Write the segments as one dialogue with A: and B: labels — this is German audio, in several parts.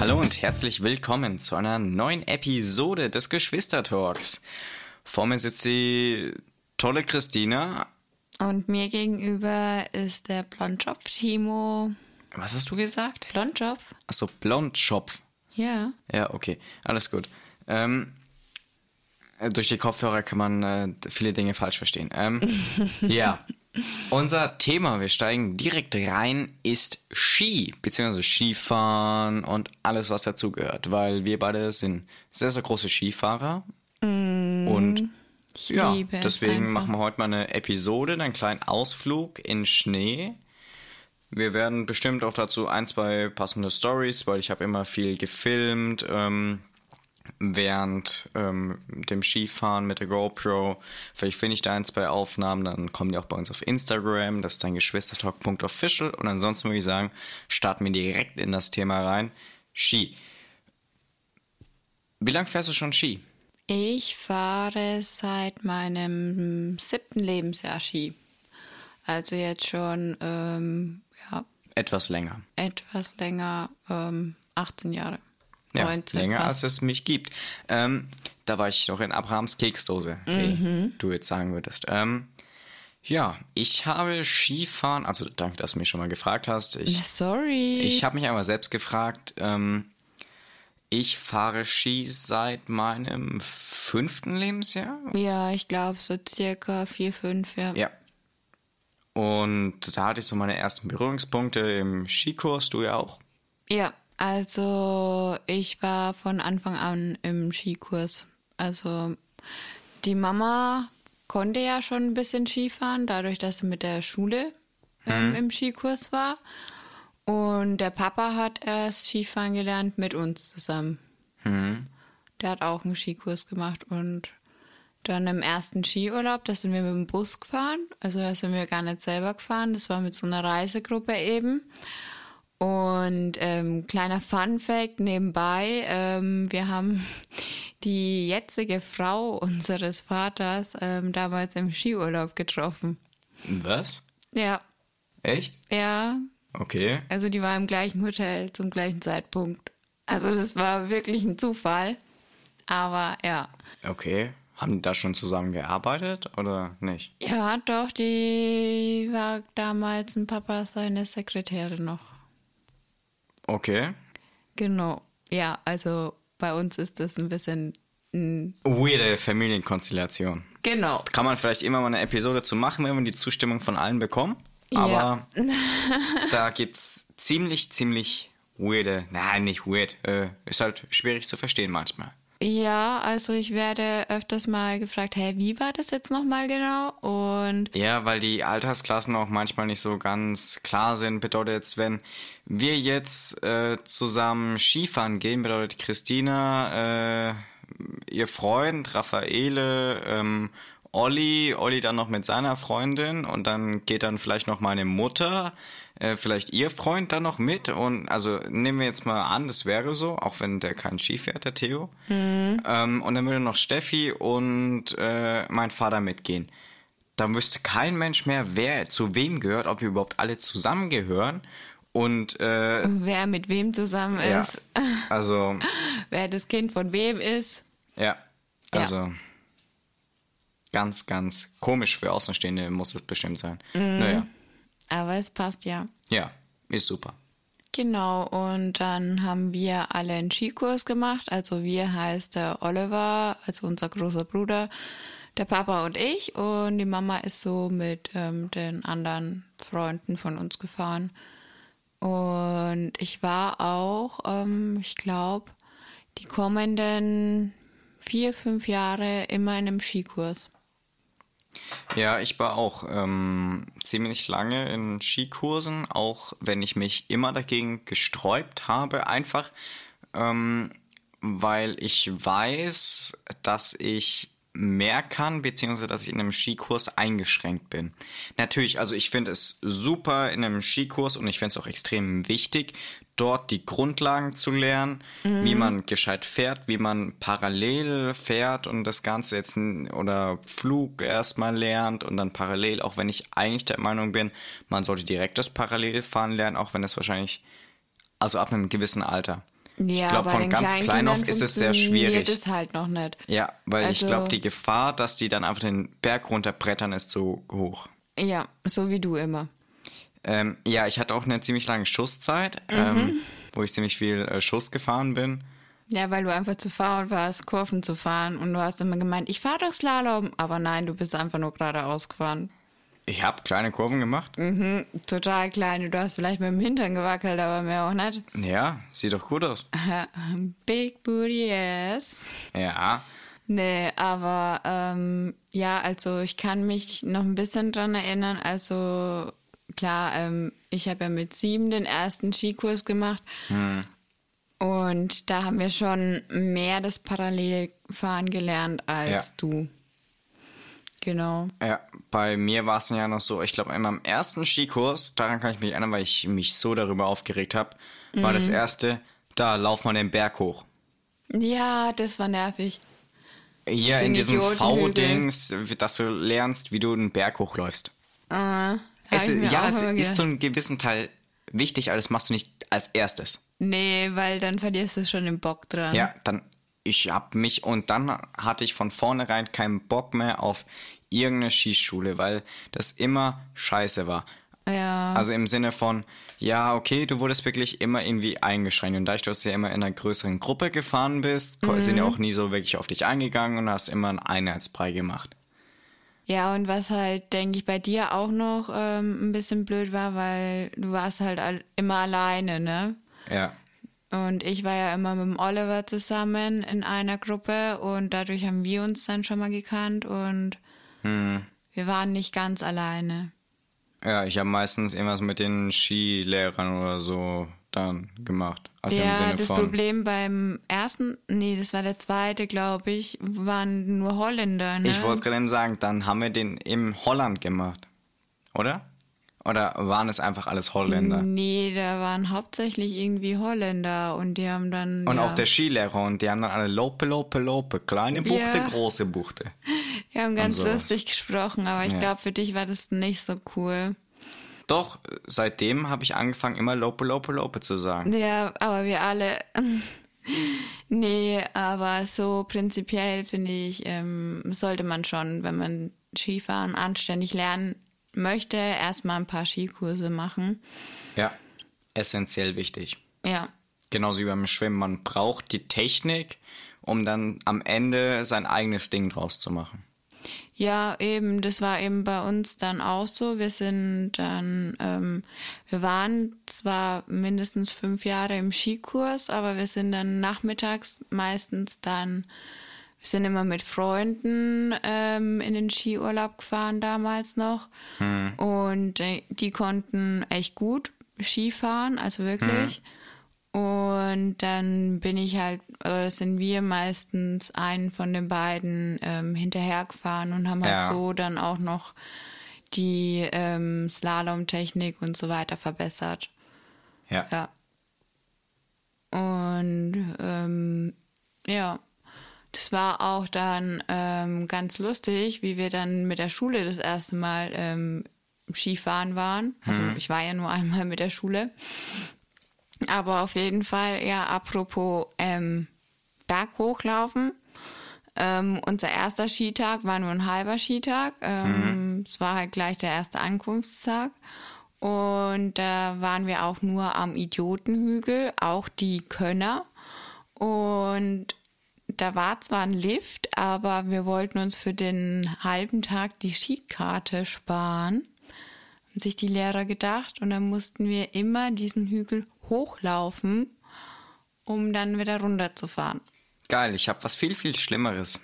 A: Hallo und herzlich willkommen zu einer neuen Episode des Geschwistertalks. Vor mir sitzt die tolle Christina.
B: Und mir gegenüber ist der Blondschopf Timo.
A: Was hast du gesagt?
B: Blondschopf?
A: Achso, Blondschopf.
B: Ja.
A: Ja, okay, alles gut. Ähm, äh, durch die Kopfhörer kann man äh, viele Dinge falsch verstehen. Ähm, ja. Unser Thema, wir steigen direkt rein, ist Ski, beziehungsweise Skifahren und alles, was dazugehört, weil wir beide sind sehr, sehr große Skifahrer.
B: Mm,
A: und ja, deswegen machen wir heute mal eine Episode, einen kleinen Ausflug in Schnee. Wir werden bestimmt auch dazu ein, zwei passende Stories, weil ich habe immer viel gefilmt ähm, während ähm, dem Skifahren mit der GoPro. Vielleicht finde ich da ein, zwei Aufnahmen, dann kommen die auch bei uns auf Instagram. Das ist dann geschwistertalk.official. Und ansonsten würde ich sagen, starten wir direkt in das Thema rein. Ski. Wie lange fährst du schon Ski?
B: Ich fahre seit meinem siebten Lebensjahr Ski. Also jetzt schon ähm, ja,
A: Etwas länger.
B: etwas länger, ähm, 18 Jahre.
A: Ja,
B: 19
A: länger
B: fast.
A: als es mich gibt. Ähm, da war ich noch in Abrahams Keksdose, wie
B: Mhm.
A: du jetzt sagen würdest. Ähm, ja, ich habe Skifahren, also danke, dass du mich schon mal gefragt hast. Ich,
B: Sorry.
A: ich habe mich einmal selbst gefragt. Ähm, ich fahre Ski seit meinem fünften Lebensjahr.
B: ja, ich glaube so circa vier, fünf, ja.
A: Ja. Und da hatte ich so meine ersten Berührungspunkte im Skikurs, du ja auch.
B: Ja, also ich war von Anfang an im Skikurs. Also die Mama konnte ja schon ein bisschen Skifahren, dadurch, dass sie mit der Schule ähm, im Skikurs war. Und der Papa hat erst Skifahren gelernt mit uns zusammen. Der hat auch einen Skikurs gemacht und dann im ersten Skiurlaub, da sind wir mit dem Bus gefahren. Also da sind wir gar nicht selber gefahren. Das war mit so einer Reisegruppe eben. Und ähm, kleiner Fun Fact nebenbei, ähm, wir haben die jetzige Frau unseres Vaters ähm, damals im Skiurlaub getroffen.
A: Was?
B: Ja,
A: Echt?
B: ja,
A: Okay.
B: also die war im gleichen Hotel zum gleichen Zeitpunkt. Also das war wirklich ein Zufall. Aber ja.
A: Okay. Haben die da schon zusammen gearbeitet oder nicht?
B: Ja, doch, die war damals ein Papa seine Sekretärin noch.
A: Okay.
B: Genau. Ja, also bei uns ist das ein bisschen.
A: Weirde Familienkonstellation.
B: Genau.
A: Kann man vielleicht immer mal eine Episode zu machen, wenn wir die Zustimmung von allen bekommen. Aber da gibt's ziemlich, ziemlich weirde, nein, nicht weird, äh, ist halt schwierig zu verstehen manchmal.
B: Ja, also ich werde öfters mal gefragt, hey, wie war das jetzt nochmal genau? Und
A: Ja, weil die Altersklassen auch manchmal nicht so ganz klar sind. Bedeutet jetzt, wenn wir jetzt äh, zusammen Skifahren gehen, bedeutet Christina, äh, ihr Freund, Raffaele, ähm, Olli, Olli dann noch mit seiner Freundin und dann geht dann vielleicht noch meine Mutter, äh, vielleicht ihr Freund dann noch mit und also nehmen wir jetzt mal an, das wäre so, auch wenn der kein Ski fährt, der Theo. Ähm, und dann würde noch Steffi und äh, mein Vater mitgehen. Dann wüsste kein Mensch mehr, wer zu wem gehört, ob wir überhaupt alle zusammengehören. Und äh,
B: wer mit wem zusammen
A: ja,
B: ist,
A: also
B: wer das Kind von wem ist.
A: ja, also ganz, ganz komisch für Außenstehende muss es bestimmt sein. Naja,
B: Aber es passt ja.
A: ja, ist super.
B: Genau, und dann haben wir alle einen Skikurs gemacht. Also wir heißt der Oliver, also unser großer Bruder, der Papa und ich. Und die Mama ist so mit ähm, den anderen Freunden von uns gefahren. Und ich war auch, ähm, ich glaube, die kommenden vier, fünf Jahre immer in einem Skikurs.
A: Ja, ich war auch ähm, ziemlich lange in Skikursen, auch wenn ich mich immer dagegen gesträubt habe, einfach ähm, weil ich weiß, dass ich mehr kann, beziehungsweise dass ich in einem Skikurs eingeschränkt bin. Natürlich, also ich finde es super in einem Skikurs und ich finde es auch extrem wichtig, dort die Grundlagen zu lernen, wie man gescheit fährt, wie man parallel fährt und das Ganze jetzt oder Flug erstmal lernt und dann parallel, auch wenn ich eigentlich der Meinung bin, man sollte direkt das Parallelfahren lernen, auch wenn das wahrscheinlich, also ab einem gewissen Alter.
B: Ja,
A: ich glaube, von ganz klein auf ist es sehr schwierig.
B: es halt noch nicht.
A: Ja, weil ich
B: Also-
A: glaube, die Gefahr, dass die dann einfach den Berg runterbrettern, ist so hoch.
B: Ja, so wie du immer.
A: Ähm, ja, ich hatte auch eine ziemlich lange Schusszeit, ähm, wo ich ziemlich viel äh, Schuss gefahren bin.
B: Ja, weil du einfach zu faul warst, Kurven zu fahren und du hast immer gemeint, ich fahre doch Slalom, aber nein, du bist einfach nur geradeaus gefahren.
A: Ich habe kleine Kurven gemacht.
B: Mhm, total klein. Du hast vielleicht mit dem Hintern gewackelt, aber mehr auch nicht.
A: Ja, sieht doch gut aus.
B: Big Booty Ass.
A: Ja,
B: Nee, aber ähm, ja, also ich kann mich noch ein bisschen dran erinnern. Also klar, ähm, ich habe ja mit sieben den ersten Skikurs gemacht. Und da haben wir schon mehr das Parallelfahren gelernt als
A: Ja.
B: du. Genau.
A: ja. Bei mir war es ja noch so, ich glaube, in meinem ersten Skikurs, daran kann ich mich erinnern, weil ich mich so darüber aufgeregt habe, war
B: Mhm.
A: das erste, da lauf mal den Berg hoch.
B: Ja, das war nervig. Den
A: in diesem. V-Dings, dass du lernst, wie du den Berg hochläufst.
B: Hab
A: Es,
B: ich
A: ja, es ist zu einem gewissen Teil wichtig, aber das machst du nicht als erstes.
B: Nee, weil dann verlierst du schon den Bock dran.
A: Ja, dann, ich hab mich, und dann hatte ich von vornherein keinen Bock mehr auf irgendeine Skischule, weil das immer scheiße war.
B: Ja.
A: Also im Sinne von, ja, okay, du wurdest wirklich immer irgendwie eingeschränkt. Und da du ja immer in einer größeren Gruppe gefahren bist, ko- sind ja
B: Mhm.
A: auch nie so wirklich auf dich eingegangen und hast immer einen Einheitsbrei gemacht.
B: Ja, und was halt, denke ich, bei dir auch noch ähm, ein bisschen blöd war, weil du warst halt all, immer alleine, ne?
A: Ja.
B: Und ich war ja immer mit dem Oliver zusammen in einer Gruppe und dadurch haben wir uns dann schon mal gekannt und
A: Hm.
B: wir waren nicht ganz alleine.
A: Ja, ich habe meistens irgendwas mit den Skilehrern oder so dann gemacht. Also im
B: ja,
A: Sinne
B: das
A: von.
B: Problem beim ersten, nee, das war der zweite, glaube ich, waren nur Holländer, ne?
A: Ich wollte es gerade eben sagen, dann haben wir den in Holland gemacht. Oder? Oder waren es einfach alles Holländer?
B: Nee, da waren hauptsächlich irgendwie Holländer und die haben dann.
A: Und
B: ja,
A: auch der Skilehrer und die haben dann alle Lope, Lope, Lope, kleine Buchte,
B: Ja.
A: große Buchte.
B: Die haben ganz lustig gesprochen, aber ich
A: Ja.
B: glaube, für dich war das nicht so cool.
A: Doch, seitdem habe ich angefangen, immer Lope, Lope, Lope zu sagen.
B: Ja, aber wir alle. nee, aber so prinzipiell finde ich, ähm, sollte man schon, wenn man Skifahren anständig lernen möchte, erstmal ein paar Skikurse machen.
A: Ja, essentiell wichtig.
B: Ja.
A: Genauso wie beim Schwimmen. Man braucht die Technik, um dann am Ende sein eigenes Ding draus zu machen.
B: Ja, eben, das war eben bei uns dann auch so. Wir sind dann, ähm, wir waren zwar mindestens fünf Jahre im Skikurs, aber wir sind dann nachmittags meistens dann, wir sind immer mit Freunden ähm, in den Skiurlaub gefahren damals noch. Und äh, die konnten echt gut Skifahren, also wirklich. Und dann bin ich halt, oder sind wir meistens einen von den beiden ähm, hinterhergefahren und haben halt
A: Ja.
B: so dann auch noch die ähm, Slalom-Technik und so weiter verbessert.
A: Ja.
B: Ja. Und ähm, ja, das war auch dann ähm, ganz lustig, wie wir dann mit der Schule das erste Mal ähm, Skifahren waren. Also ich war ja nur einmal mit der Schule. Aber auf jeden Fall, ja, apropos ähm, Berg hochlaufen. Ähm, unser erster Skitag war nur ein halber Skitag. Ähm, Es war halt gleich der erste Ankunftstag. Und da waren wir auch nur am Idiotenhügel, auch die Könner. Und da war zwar ein Lift, aber wir wollten uns für den halben Tag die Skikarte sparen. Haben sich die Lehrer gedacht. Und dann mussten wir immer diesen Hügel hochlaufen, um dann wieder runterzufahren.
A: Geil, ich habe was viel, viel Schlimmeres.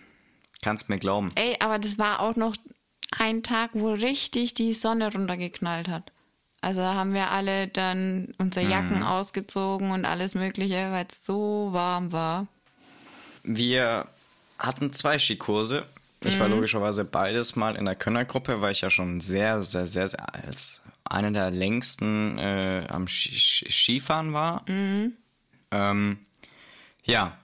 A: Kannst mir glauben.
B: Ey, aber das war auch noch ein Tag, wo richtig die Sonne runtergeknallt hat. Also haben wir alle dann unsere Jacken ausgezogen und alles Mögliche, weil es so warm war.
A: Wir hatten zwei Skikurse. Ich
B: Mhm.
A: war logischerweise beides mal in der Könnergruppe, weil ich ja schon sehr, sehr, sehr, sehr als einer der längsten äh, am Ski Ski- Skifahren war.
B: Mhm.
A: Ähm, ja,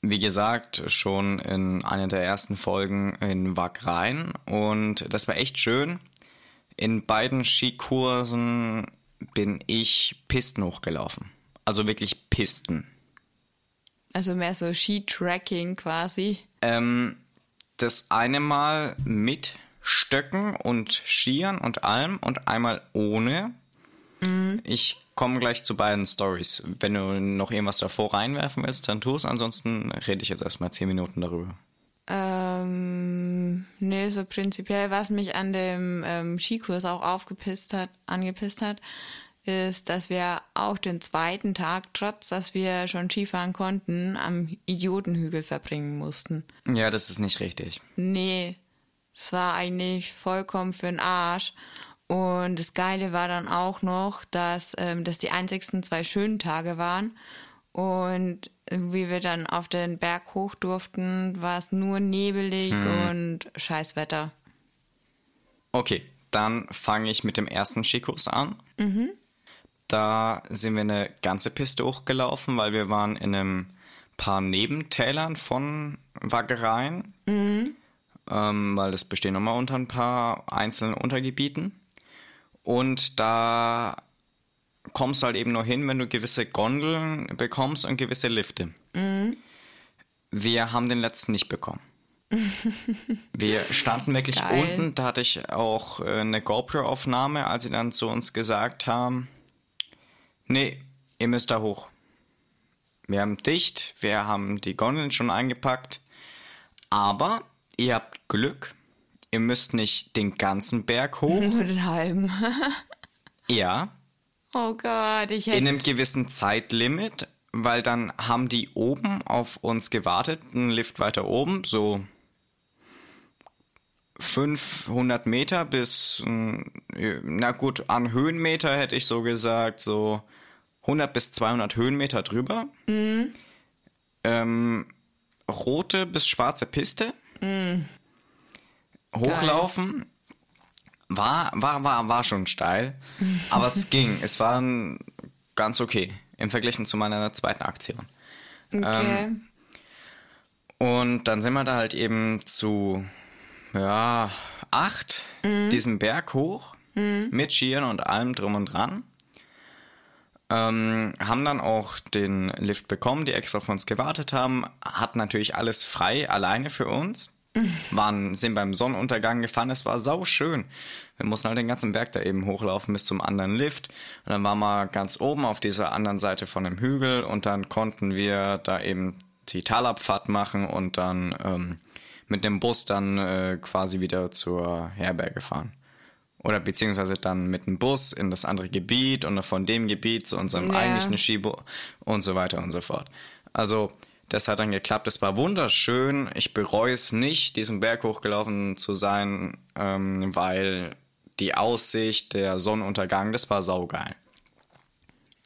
A: wie gesagt, schon in einer der ersten Folgen in Wagrain und das war echt schön. In beiden Skikursen bin ich Pisten hochgelaufen. Also wirklich Pisten.
B: Also mehr so Ski-Tracking quasi.
A: Ähm, das eine Mal mit Stöcken und Skiern und allem und einmal ohne. Mhm. Ich komme gleich zu beiden Stories. Wenn du noch irgendwas davor reinwerfen willst, dann tu es. Ansonsten rede ich jetzt erstmal zehn Minuten darüber.
B: Ähm, nee, so prinzipiell, was mich an dem ähm, Skikurs auch aufgepisst hat, angepisst hat, ist, dass wir auch den zweiten Tag, trotz dass wir schon Skifahren konnten, am Idiotenhügel verbringen mussten.
A: Ja, das ist nicht richtig.
B: Nee, es war eigentlich vollkommen für den Arsch. Und das Geile war dann auch noch, dass ähm, das die einzigsten zwei schönen Tage waren. Und wie wir dann auf den Berg hoch durften, war es nur nebelig hm. und Scheißwetter.
A: Okay, dann fange ich mit dem ersten Skikurs an. Mhm. Da sind wir eine ganze Piste hochgelaufen, weil wir waren in einem paar Nebentälern von Waggereien. Mhm. Ähm, weil das besteht nochmal unter ein paar einzelnen Untergebieten. Und da kommst du halt eben nur hin, wenn du gewisse Gondeln bekommst und gewisse Lifte. Mhm. Wir haben den letzten nicht bekommen. Wir standen wirklich Geil. unten, da hatte ich auch äh, eine GoPro-Aufnahme, als sie dann zu uns gesagt haben, nee, ihr müsst da hoch. Wir haben dicht, wir haben die Gondeln schon eingepackt, aber ihr habt Glück, ihr müsst nicht den ganzen Berg hoch.
B: Nur den halben.
A: ja.
B: Oh Gott, ich hätte.
A: In einem gewissen Zeitlimit, weil dann haben die oben auf uns gewartet, ein Lift weiter oben, so 500 Meter bis, na gut, an Höhenmeter hätte ich so gesagt, so 100 bis 200 Höhenmeter drüber. Mhm. Ähm, rote bis schwarze Piste. Mhm hochlaufen. War, war, war, war schon steil, aber es ging. Es war ganz okay im Vergleich zu meiner zweiten Aktion. Okay. Ähm, und dann sind wir da halt eben zu, ja, acht mhm. diesen Berg hoch mhm. mit Skiern und allem drum und dran. Ähm, haben dann auch den Lift bekommen, die extra für uns gewartet haben. Hatten natürlich alles frei, alleine für uns waren, sind beim Sonnenuntergang gefahren. Es war sau schön. Wir mussten halt den ganzen Berg da eben hochlaufen bis zum anderen Lift. Und dann waren wir ganz oben auf dieser anderen Seite von dem Hügel und dann konnten wir da eben die Talabfahrt machen und dann ähm, mit dem Bus dann äh, quasi wieder zur Herberge fahren. Oder beziehungsweise dann mit dem Bus in das andere Gebiet und von dem Gebiet zu unserem ja. eigentlichen Skibo und so weiter und so fort. Also das hat dann geklappt. Es war wunderschön. Ich bereue es nicht, diesen Berg hochgelaufen zu sein, ähm, weil die Aussicht, der Sonnenuntergang, das war saugeil.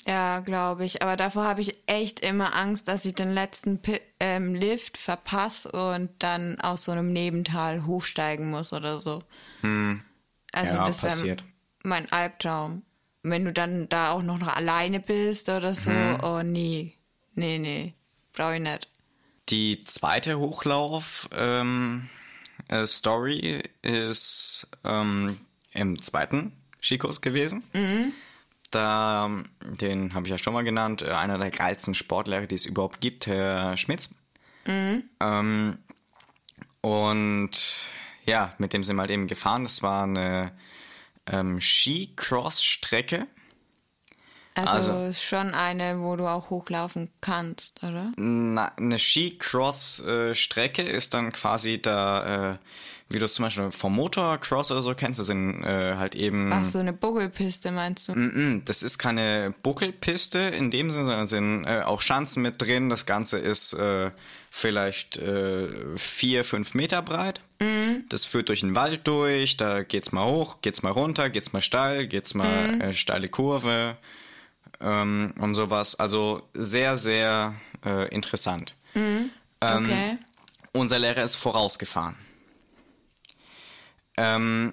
B: Ja, glaube ich. Aber davor habe ich echt immer Angst, dass ich den letzten P ähm, Lift verpasse und dann aus so einem Nebental hochsteigen muss oder so. Hm. Also ja, das wäre mein Albtraum. Wenn du dann da auch noch alleine bist oder so, hm. oh nee. Nee, nee. Brauche ich nicht.
A: Die zweite Hochlauf-Story ähm, äh, ist ähm, im zweiten Skikurs gewesen. Mhm. Da, den habe ich ja schon mal genannt, äh, einer der geilsten Sportlehrer, die es überhaupt gibt, Herr Schmitz. Mhm. Ähm, und ja, mit dem sind wir halt eben gefahren. Das war eine ähm, Ski-Cross-Strecke.
B: Also, also schon eine, wo du auch hochlaufen kannst, oder?
A: Na, eine Ski-Cross-Strecke ist dann quasi da, äh, wie du es zum Beispiel vom Motocross oder so kennst, das sind äh, halt eben.
B: Ach, so eine Buckelpiste meinst du?
A: Mm -mm, das ist keine Buckelpiste in dem Sinne, sondern sind äh, auch Schanzen mit drin. Das Ganze ist äh, vielleicht äh, vier, fünf Meter breit. Mhm. Das führt durch den Wald durch, da geht's mal hoch, geht's mal runter, geht's mal steil, geht's mal mhm. äh, steile Kurve ähm, und sowas. Also sehr, sehr äh, interessant. Mhm. Ähm, okay. Unser Lehrer ist vorausgefahren.
B: Ähm,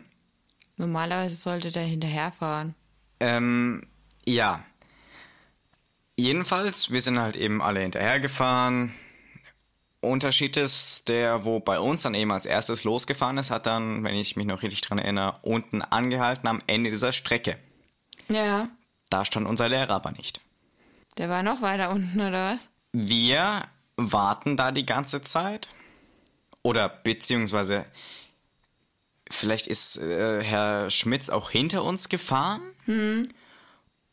B: Normalerweise sollte der hinterherfahren.
A: Ähm, ja. Jedenfalls, wir sind halt eben alle hinterhergefahren. Unterschied ist, der, wo bei uns dann eben als erstes losgefahren ist, hat dann, wenn ich mich noch richtig dran erinnere, unten angehalten am Ende dieser Strecke.
B: Ja.
A: Da stand unser Lehrer aber nicht.
B: Der war noch weiter unten, oder was?
A: Wir warten da die ganze Zeit. Oder beziehungsweise vielleicht ist äh, Herr Schmitz auch hinter uns gefahren.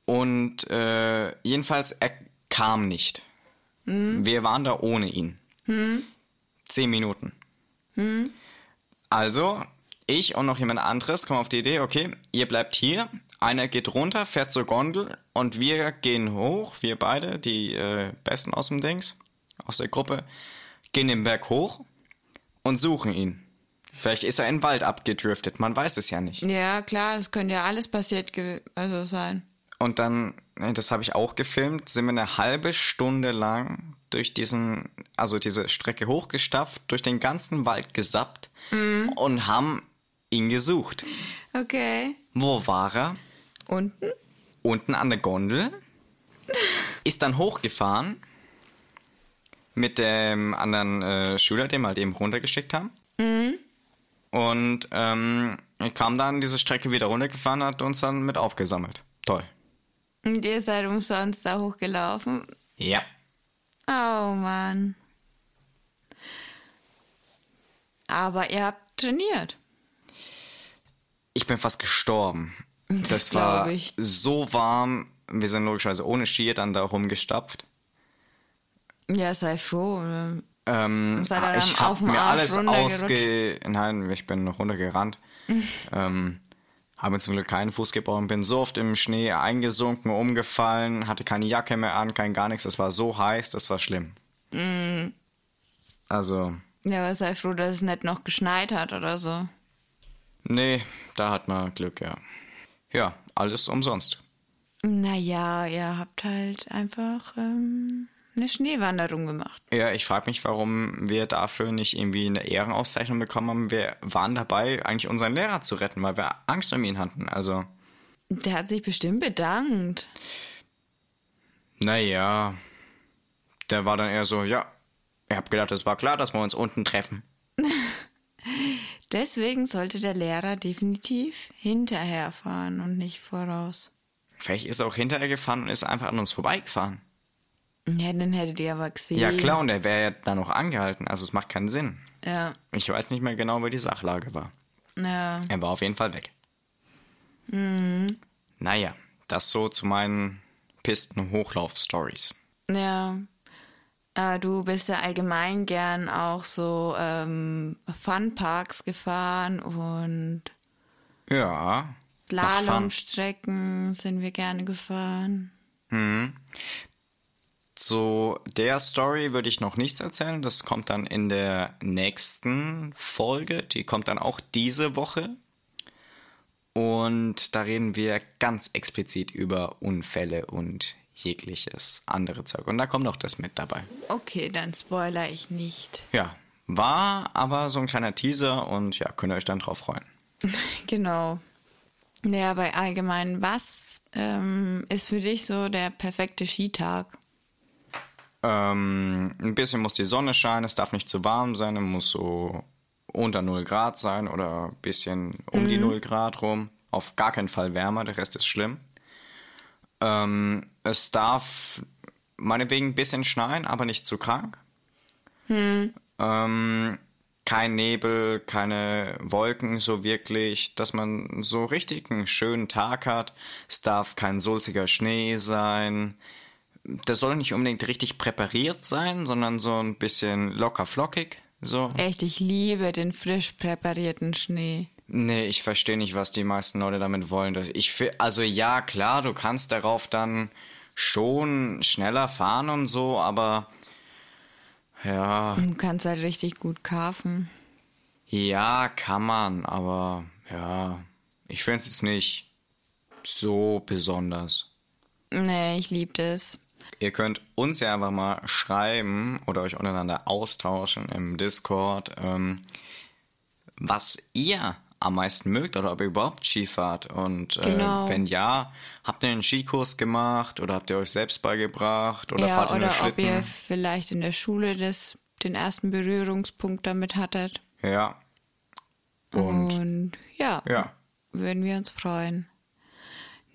A: Und äh, jedenfalls, er kam nicht. Wir waren da ohne ihn. Zehn Minuten. Also, ich und noch jemand anderes kommen auf die Idee, okay, ihr bleibt hier, einer geht runter, fährt zur Gondel und wir gehen hoch, wir beide, die äh, Besten aus dem Dings, aus der Gruppe, gehen den Berg hoch und suchen ihn. Vielleicht ist er in den Wald abgedriftet, man weiß es ja nicht.
B: Ja, klar, es könnte ja alles passiert also sein.
A: Und dann, das habe ich auch gefilmt, sind wir eine halbe Stunde lang durch diesen, also diese Strecke hochgestafft, durch den ganzen Wald gesappt und haben ihn gesucht.
B: Okay.
A: Wo war er?
B: Unten?
A: Unten an der Gondel. Ist dann hochgefahren mit dem anderen äh, Schüler, den wir halt eben runtergeschickt haben. Und ähm, kam dann diese Strecke wieder runtergefahren, hat uns dann mit aufgesammelt. Toll.
B: Und ihr seid umsonst da hochgelaufen.
A: Ja.
B: Oh Mann. Aber ihr habt trainiert.
A: Ich bin fast gestorben. Das,
B: Das
A: war
B: ich.
A: so warm. Wir sind logischerweise ohne Skier dann da rumgestapft.
B: Ja, sei froh.
A: Ähm,
B: dann
A: ich habe mir alles ausge... Nein, ich bin noch runtergerannt. ähm, habe mir zum Glück keinen Fuß gebrochen, bin so oft im Schnee eingesunken, umgefallen, hatte keine Jacke mehr an, kein gar nichts. Das war so heiß, das war schlimm.
B: Mm.
A: Also,
B: Ja, aber sei froh, dass es nicht noch geschneit hat oder so.
A: nee, da hat man Glück, ja. Ja, alles umsonst.
B: Naja, ihr habt halt einfach ähm, eine Schneewanderung gemacht.
A: Ja, ich frage mich, warum wir dafür nicht irgendwie eine Ehrenauszeichnung bekommen haben. Wir waren dabei, eigentlich unseren Lehrer zu retten, weil wir Angst um ihn hatten. Also,
B: Der hat sich bestimmt bedankt.
A: naja, der war dann eher so, ja, ich hab gedacht, es war klar, dass wir uns unten treffen.
B: Deswegen sollte der Lehrer definitiv hinterherfahren und nicht voraus.
A: Vielleicht ist er auch hinterher gefahren und ist einfach an uns vorbeigefahren.
B: Ja, dann hättet ihr aber gesehen.
A: Ja, klar, und er wäre ja dann noch angehalten. Also, es macht keinen Sinn.
B: Ja,
A: Ich weiß nicht mehr genau, wie die Sachlage war.
B: ja.
A: Er war auf jeden Fall weg. Naja, das so zu meinen Pisten-Hochlauf-Stories.
B: Ja. Äh, du bist ja allgemein gern auch so ähm, Funparks gefahren und
A: Ja.
B: Slalomstrecken sind wir gerne gefahren.
A: Zu der Story würde ich noch nichts erzählen. Das kommt dann in der nächsten Folge. Die kommt dann auch diese Woche. Und da reden wir ganz explizit über Unfälle und jegliches andere Zeug. Und da kommt auch das mit dabei.
B: Okay, dann spoiler ich nicht.
A: Ja, war aber so ein kleiner Teaser und ja, könnt ihr euch dann drauf freuen.
B: Genau. Ja, bei allgemein, was ähm, ist für dich so der perfekte Skitag?
A: Ähm, ein bisschen muss die Sonne scheinen, es darf nicht zu warm sein, es muss so unter 0 Grad sein oder ein bisschen um die 0 Grad rum. Auf gar keinen Fall wärmer, der Rest ist schlimm. Ähm, es darf meinetwegen ein bisschen schneien, aber nicht zu krank. Ähm, kein Nebel, keine Wolken so wirklich, dass man so richtig einen schönen Tag hat. Es darf kein sulziger Schnee sein. Das soll nicht unbedingt richtig präpariert sein, sondern so ein bisschen locker flockig. So.
B: Echt, ich liebe den frisch präparierten Schnee.
A: Nee, ich verstehe nicht, was die meisten Leute damit wollen. Ich, also ja, klar, du kannst darauf dann schon schneller fahren und so, aber ja,
B: Du kannst halt richtig gut kaufen.
A: ja, kann man, aber ja, ich finde es jetzt nicht so besonders.
B: Nee, ich liebe das.
A: Ihr könnt uns ja einfach mal schreiben oder euch untereinander austauschen im Discord, ähm, was ihr am meisten mögt oder ob ihr überhaupt Ski fahrt. Und äh,
B: Genau.
A: wenn ja, habt ihr einen Skikurs gemacht oder habt ihr euch selbst beigebracht oder
B: ja,
A: fahrt ihr
B: oder
A: nur
B: ob
A: Schlitten?
B: ihr vielleicht in der Schule das, den ersten Berührungspunkt damit hattet.
A: Ja. Und
B: Und ja,
A: ja,
B: würden wir uns freuen.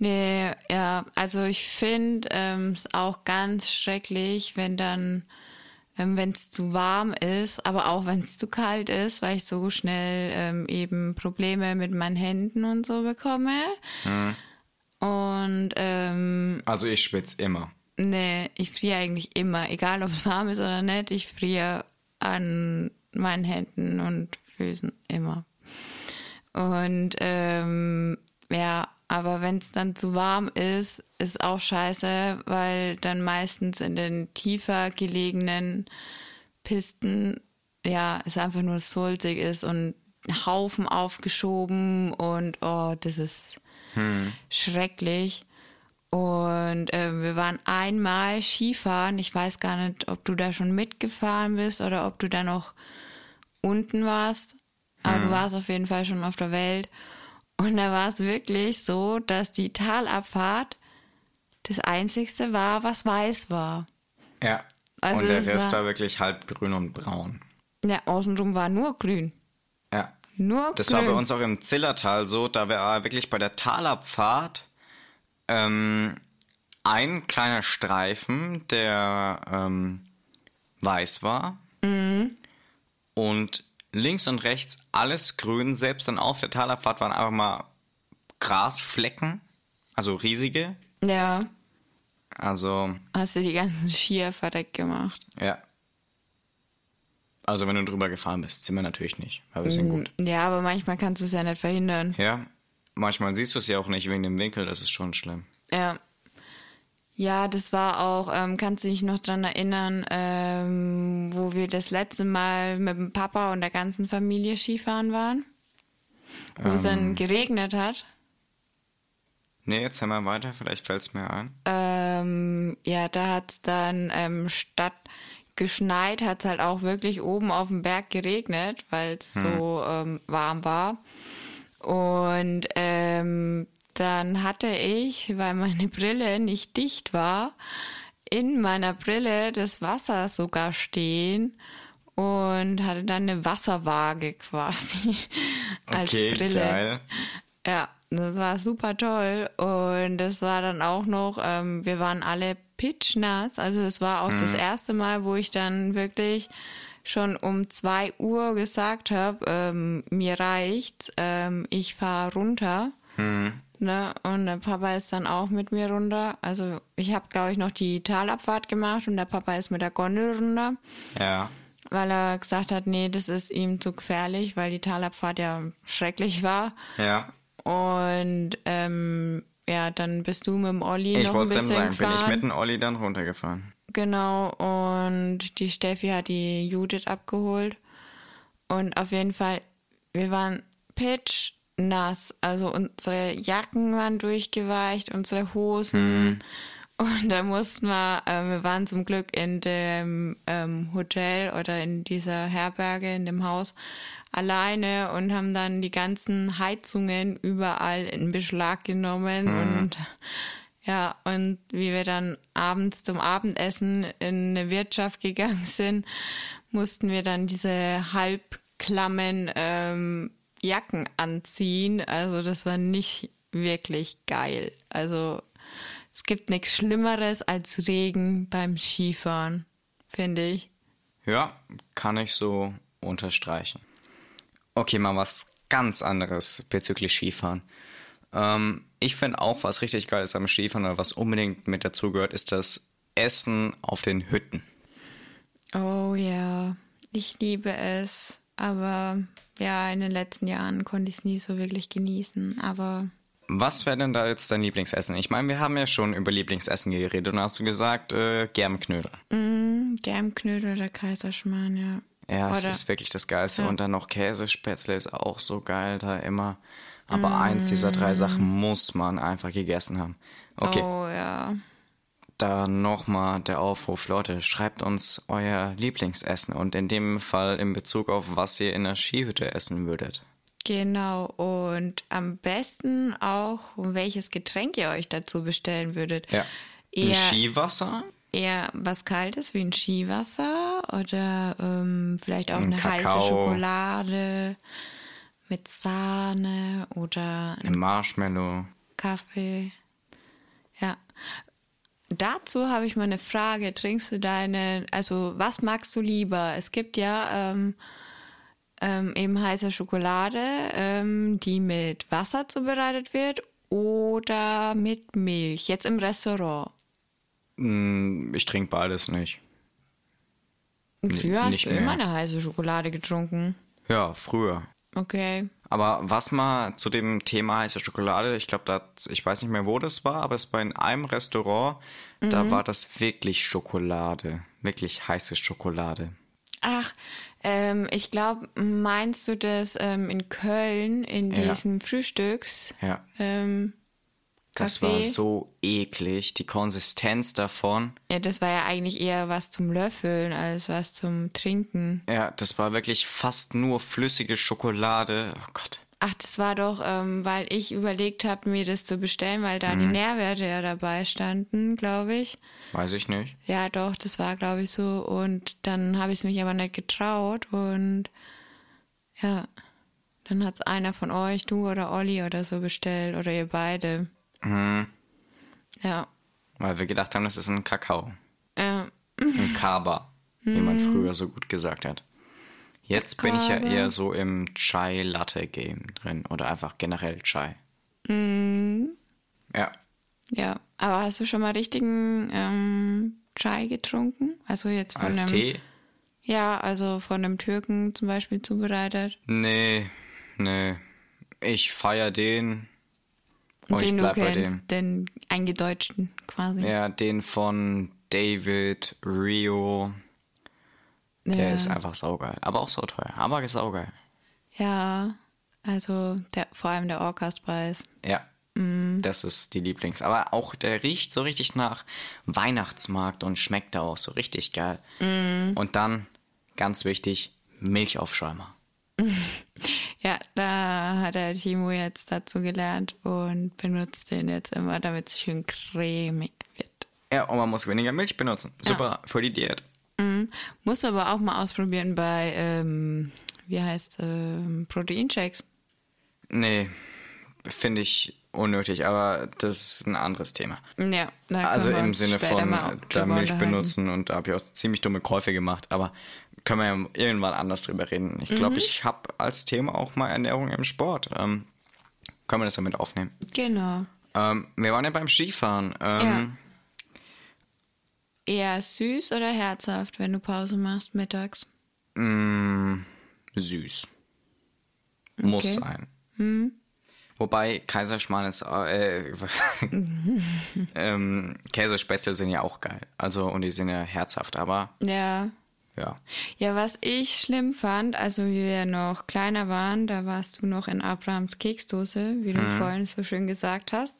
B: Nee, ja, also ich finde ähm, es auch ganz schrecklich, wenn dann, ähm, wenn es zu warm ist, aber auch wenn es zu kalt ist, weil ich so schnell ähm, eben Probleme mit meinen Händen und so bekomme.
A: Mhm.
B: Und ähm,
A: Also ich schwitze immer.
B: nee, ich friere eigentlich immer, egal ob es warm ist oder nicht, ich friere an meinen Händen und Füßen immer. Und ähm, ja, aber wenn es dann zu warm ist, ist auch scheiße, weil dann meistens in den tiefer gelegenen Pisten ja es einfach nur sulzig ist und Haufen aufgeschoben und oh, das ist schrecklich. Und äh, wir waren einmal Skifahren. Ich weiß gar nicht, ob du da schon mitgefahren bist oder ob du da noch unten warst. Aber du warst auf jeden Fall schon auf der Welt. Und da war es wirklich so, dass die Talabfahrt das Einzigste war, was weiß war.
A: Ja.
B: Also
A: und der
B: es
A: Rest
B: war-
A: war wirklich halb grün und braun.
B: Ja, außenrum war nur grün.
A: Ja.
B: Nur
A: Das
B: grün.
A: war bei uns auch im Zillertal so, da war wirklich bei der Talabfahrt ähm, ein kleiner Streifen, der ähm, weiß war.
B: Mhm.
A: Und links und rechts alles grün. Selbst dann auf der Talabfahrt waren einfach mal Grasflecken, also riesige.
B: Ja,
A: Also,
B: hast du die ganzen Skier verdeckt gemacht.
A: ja. Also, wenn du drüber gefahren bist, sind wir natürlich nicht, weil wir sind gut.
B: Ja, aber manchmal kannst du es ja nicht verhindern.
A: Ja, manchmal siehst du es ja auch nicht wegen dem Winkel, das ist schon schlimm.
B: Ja. Ja, das war auch, ähm, kannst du dich noch dran erinnern, ähm, wo wir das letzte Mal mit dem Papa und der ganzen Familie Skifahren waren? Wo es
A: Ähm.
B: dann geregnet hat.
A: Nee, jetzt mal weiter, vielleicht fällt es mir ein.
B: Ähm, ja, da hat's dann ähm, statt geschneit, hat's halt auch wirklich oben auf dem Berg geregnet, weil es so ähm, warm war. Und ähm, dann hatte ich, weil meine Brille nicht dicht war, in meiner Brille das Wasser sogar stehen und hatte dann eine Wasserwaage quasi als
A: Okay,
B: Brille.
A: geil.
B: Ja, das war super toll. Und das war dann auch noch, ähm, wir waren alle pitchnass. Also es war auch das erste Mal, wo ich dann wirklich schon um zwei Uhr gesagt habe, ähm, mir reicht's, ähm, ich fahr runter. Ne? Und der Papa ist dann auch mit mir runter. Also ich habe, glaube ich, noch die Talabfahrt gemacht und der Papa ist mit der Gondel runter
A: Ja.
B: weil er gesagt hat, nee, das ist ihm zu gefährlich, weil die Talabfahrt ja schrecklich war.
A: Ja.
B: Und ähm, ja, dann bist du mit dem Olli
A: Ich
B: noch ein
A: wollte es
B: bisschen
A: sagen, bin ich
B: gefahren.
A: mit dem Olli dann runtergefahren.
B: Genau, und die Steffi hat die Judith abgeholt. Und auf jeden Fall, wir waren pitch nass. Also unsere Jacken waren durchgeweicht, unsere Hosen. Und da mussten wir, äh, wir waren zum Glück in dem ähm, Hotel oder in dieser Herberge, in dem Haus, alleine und haben dann die ganzen Heizungen überall in Beschlag genommen und ja, und wie wir dann abends zum Abendessen in eine Wirtschaft gegangen sind, mussten wir dann diese halbklammen ähm, Jacken anziehen. Also das war nicht wirklich geil. Also es gibt nichts Schlimmeres als Regen beim Skifahren, finde ich.
A: Ja, kann ich so unterstreichen. Okay, mal was ganz anderes bezüglich Skifahren. Ähm, ich finde auch, was richtig geil ist am Skifahren oder was unbedingt mit dazugehört, ist das Essen auf den Hütten.
B: Oh ja, ich liebe es. Aber ja, in den letzten Jahren konnte ich es nie so wirklich genießen. Aber
A: Was wäre denn da jetzt dein Lieblingsessen? Ich meine, wir haben ja schon über Lieblingsessen geredet und hast du gesagt, äh, Germknödel.
B: Germknödel oder Kaiserschmarrn, ja.
A: Ja, es
B: Oder-
A: ist wirklich das Geilste. Und dann noch Käsespätzle ist auch so geil da immer. Aber eins dieser drei Sachen muss man einfach gegessen haben. Okay,
B: Oh ja.
A: Da nochmal der Aufruf, Leute, schreibt uns euer Lieblingsessen und in dem Fall in Bezug auf was ihr in der Skihütte essen würdet.
B: Genau. Und am besten auch, welches Getränk ihr euch dazu bestellen würdet.
A: Ja. Ein
B: Eher,
A: Skiwasser?
B: eher was Kaltes wie ein Skiwasser oder ähm, vielleicht auch
A: Ein
B: eine heiße
A: Kakao.
B: Schokolade mit Sahne oder
A: Ein Marshmallow?
B: Kaffee. Ja. Dazu habe ich mal eine Frage. Trinkst du deine, also was magst du lieber? Es gibt ja ähm, ähm, eben heiße Schokolade, ähm, die mit Wasser zubereitet wird oder mit Milch. Jetzt im Restaurant.
A: Mm, Ich trinke beides nicht.
B: Früher hast
A: nicht
B: du immer
A: mehr.
B: eine heiße Schokolade getrunken.
A: Ja, früher.
B: Okay.
A: Aber was mal zu dem Thema heiße Schokolade, ich glaube, ich weiß nicht mehr, wo das war, aber es war in einem Restaurant, da war das wirklich Schokolade. Wirklich heiße Schokolade.
B: Ach, ähm, ich glaube, meinst du das ähm, in Köln in
A: Ja.
B: diesem Frühstücks?
A: Ja.
B: Ähm,
A: Das
B: Kaffee?
A: war so eklig. Die Konsistenz davon.
B: ja, das war ja eigentlich eher was zum Löffeln als was zum Trinken.
A: Ja, das war wirklich fast nur flüssige Schokolade. Oh Gott.
B: Ach, das war doch, ähm, weil ich überlegt habe, mir das zu bestellen, weil da die Nährwerte ja dabei standen, glaube ich.
A: Weiß ich nicht.
B: Ja, doch, das war, glaube ich, so. Und dann habe ich es mich aber nicht getraut. Und ja, dann hat es einer von euch, du oder Olli oder so bestellt. Oder ihr beide.
A: Mhm.
B: Ja.
A: Weil wir gedacht haben, das ist ein Kakao.
B: Ja.
A: Ein Kaba, wie man früher so gut gesagt hat. Jetzt bin ich ja
B: Kaba.
A: eher so im Chai-Latte-Game drin. Oder einfach generell Chai. Ja.
B: Ja. Aber hast du schon mal richtigen ähm, Chai getrunken? Also jetzt von
A: Als
B: einem.
A: Tee?
B: Ja, also von einem Türken zum Beispiel zubereitet.
A: Nee, nee. Ich feier den. Ich
B: den du kennst,
A: dem.
B: den eingedeutschten quasi.
A: Ja, den von David Rio. Der
B: Ja.
A: ist einfach saugeil. Aber auch so teuer. Aber ist saugeil.
B: Ja, also der, vor allem der Orcas-Preis.
A: Ja. Das ist die Lieblings. Aber auch der riecht so richtig nach Weihnachtsmarkt und schmeckt da auch so richtig geil. Und dann, ganz wichtig, Milchaufschäumer.
B: Ja, da hat der Timo jetzt dazu gelernt und benutzt den jetzt immer, damit es schön cremig wird.
A: Ja, und man muss weniger Milch benutzen. Super für die Diät.
B: Musst du aber auch mal ausprobieren bei, ähm, wie heißt ähm, Proteinshakes.
A: Nee, finde ich unnötig, aber das ist ein anderes Thema.
B: Ja, da
A: Also im Sinne von da Milch benutzen und da habe ich auch ziemlich dumme Käufe gemacht, aber können wir ja irgendwann anders drüber reden. Ich
B: Mhm.
A: glaube, ich habe als Thema auch mal Ernährung im Sport. Ähm, können wir das damit aufnehmen?
B: Genau.
A: Ähm, wir waren ja beim Skifahren. Ähm,
B: Eher süß oder herzhaft, wenn du Pause machst mittags?
A: mh, süß. Muss
B: Okay.
A: sein. Wobei Kaiserschmarrn ist, äh, ähm, Käsespätzle sind ja auch geil. Also, und die sind ja herzhaft, aber
B: Ja.
A: Ja.
B: Ja, was ich schlimm fand, also wie wir noch kleiner waren, da warst du noch in Abrahams Keksdose, wie du vorhin so schön gesagt hast.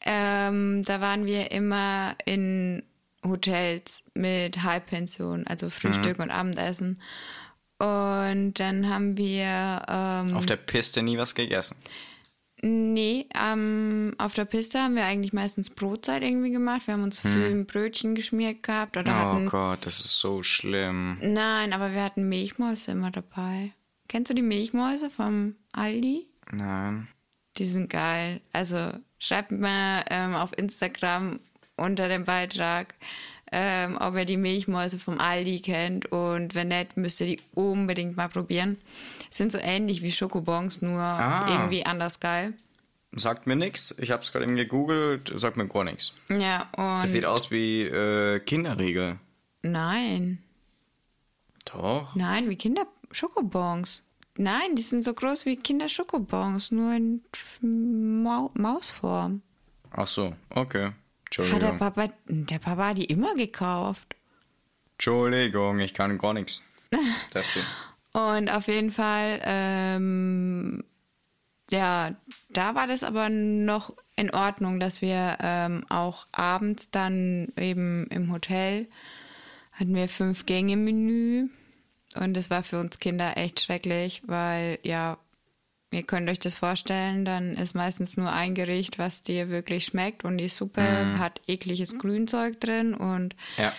B: Ähm, da waren wir immer in Hotels mit Halbpension, also Frühstück und Abendessen. Und dann haben wir ähm,
A: Auf der Piste nie was gegessen.
B: Nee, ähm, auf der Piste haben wir eigentlich meistens Brotzeit irgendwie gemacht. Wir haben uns früh ein Brötchen geschmiert gehabt oder
A: Hm. Oh
B: hatten.
A: Gott, das ist so schlimm.
B: Nein, aber wir hatten Milchmäuse immer dabei. Kennst du die Milchmäuse vom Aldi?
A: Nein.
B: Die sind geil. Also schreibt mir ähm, auf Instagram unter dem Beitrag, ähm, ob ihr die Milchmäuse vom Aldi kennt. Und wenn nicht, müsst ihr die unbedingt mal probieren. Sind so ähnlich wie Schokobons, nur
A: Ah.
B: irgendwie anders geil.
A: Sagt mir nix. Ich hab's gerade eben gegoogelt, sagt mir gar nichts.
B: Ja, und.
A: Das sieht aus wie äh, Kinderriegel.
B: Nein.
A: Doch.
B: Nein, wie Kinder Schokobons. Nein, die sind so groß wie Kinder Schokobons, nur in Mau Mausform.
A: Ach so, okay.
B: Hat der. Papa, der Papa hat die immer gekauft.
A: Entschuldigung, ich kann gar nichts dazu.
B: Und auf jeden Fall, ähm, ja, da war das aber noch in Ordnung, dass wir ähm, auch abends dann eben im Hotel hatten wir fünf Gänge Menü. Und das war für uns Kinder echt schrecklich, weil ja, ihr könnt euch das vorstellen, dann ist meistens nur ein Gericht, was dir wirklich schmeckt und die Suppe hat ekliges Grünzeug drin und
A: Ja.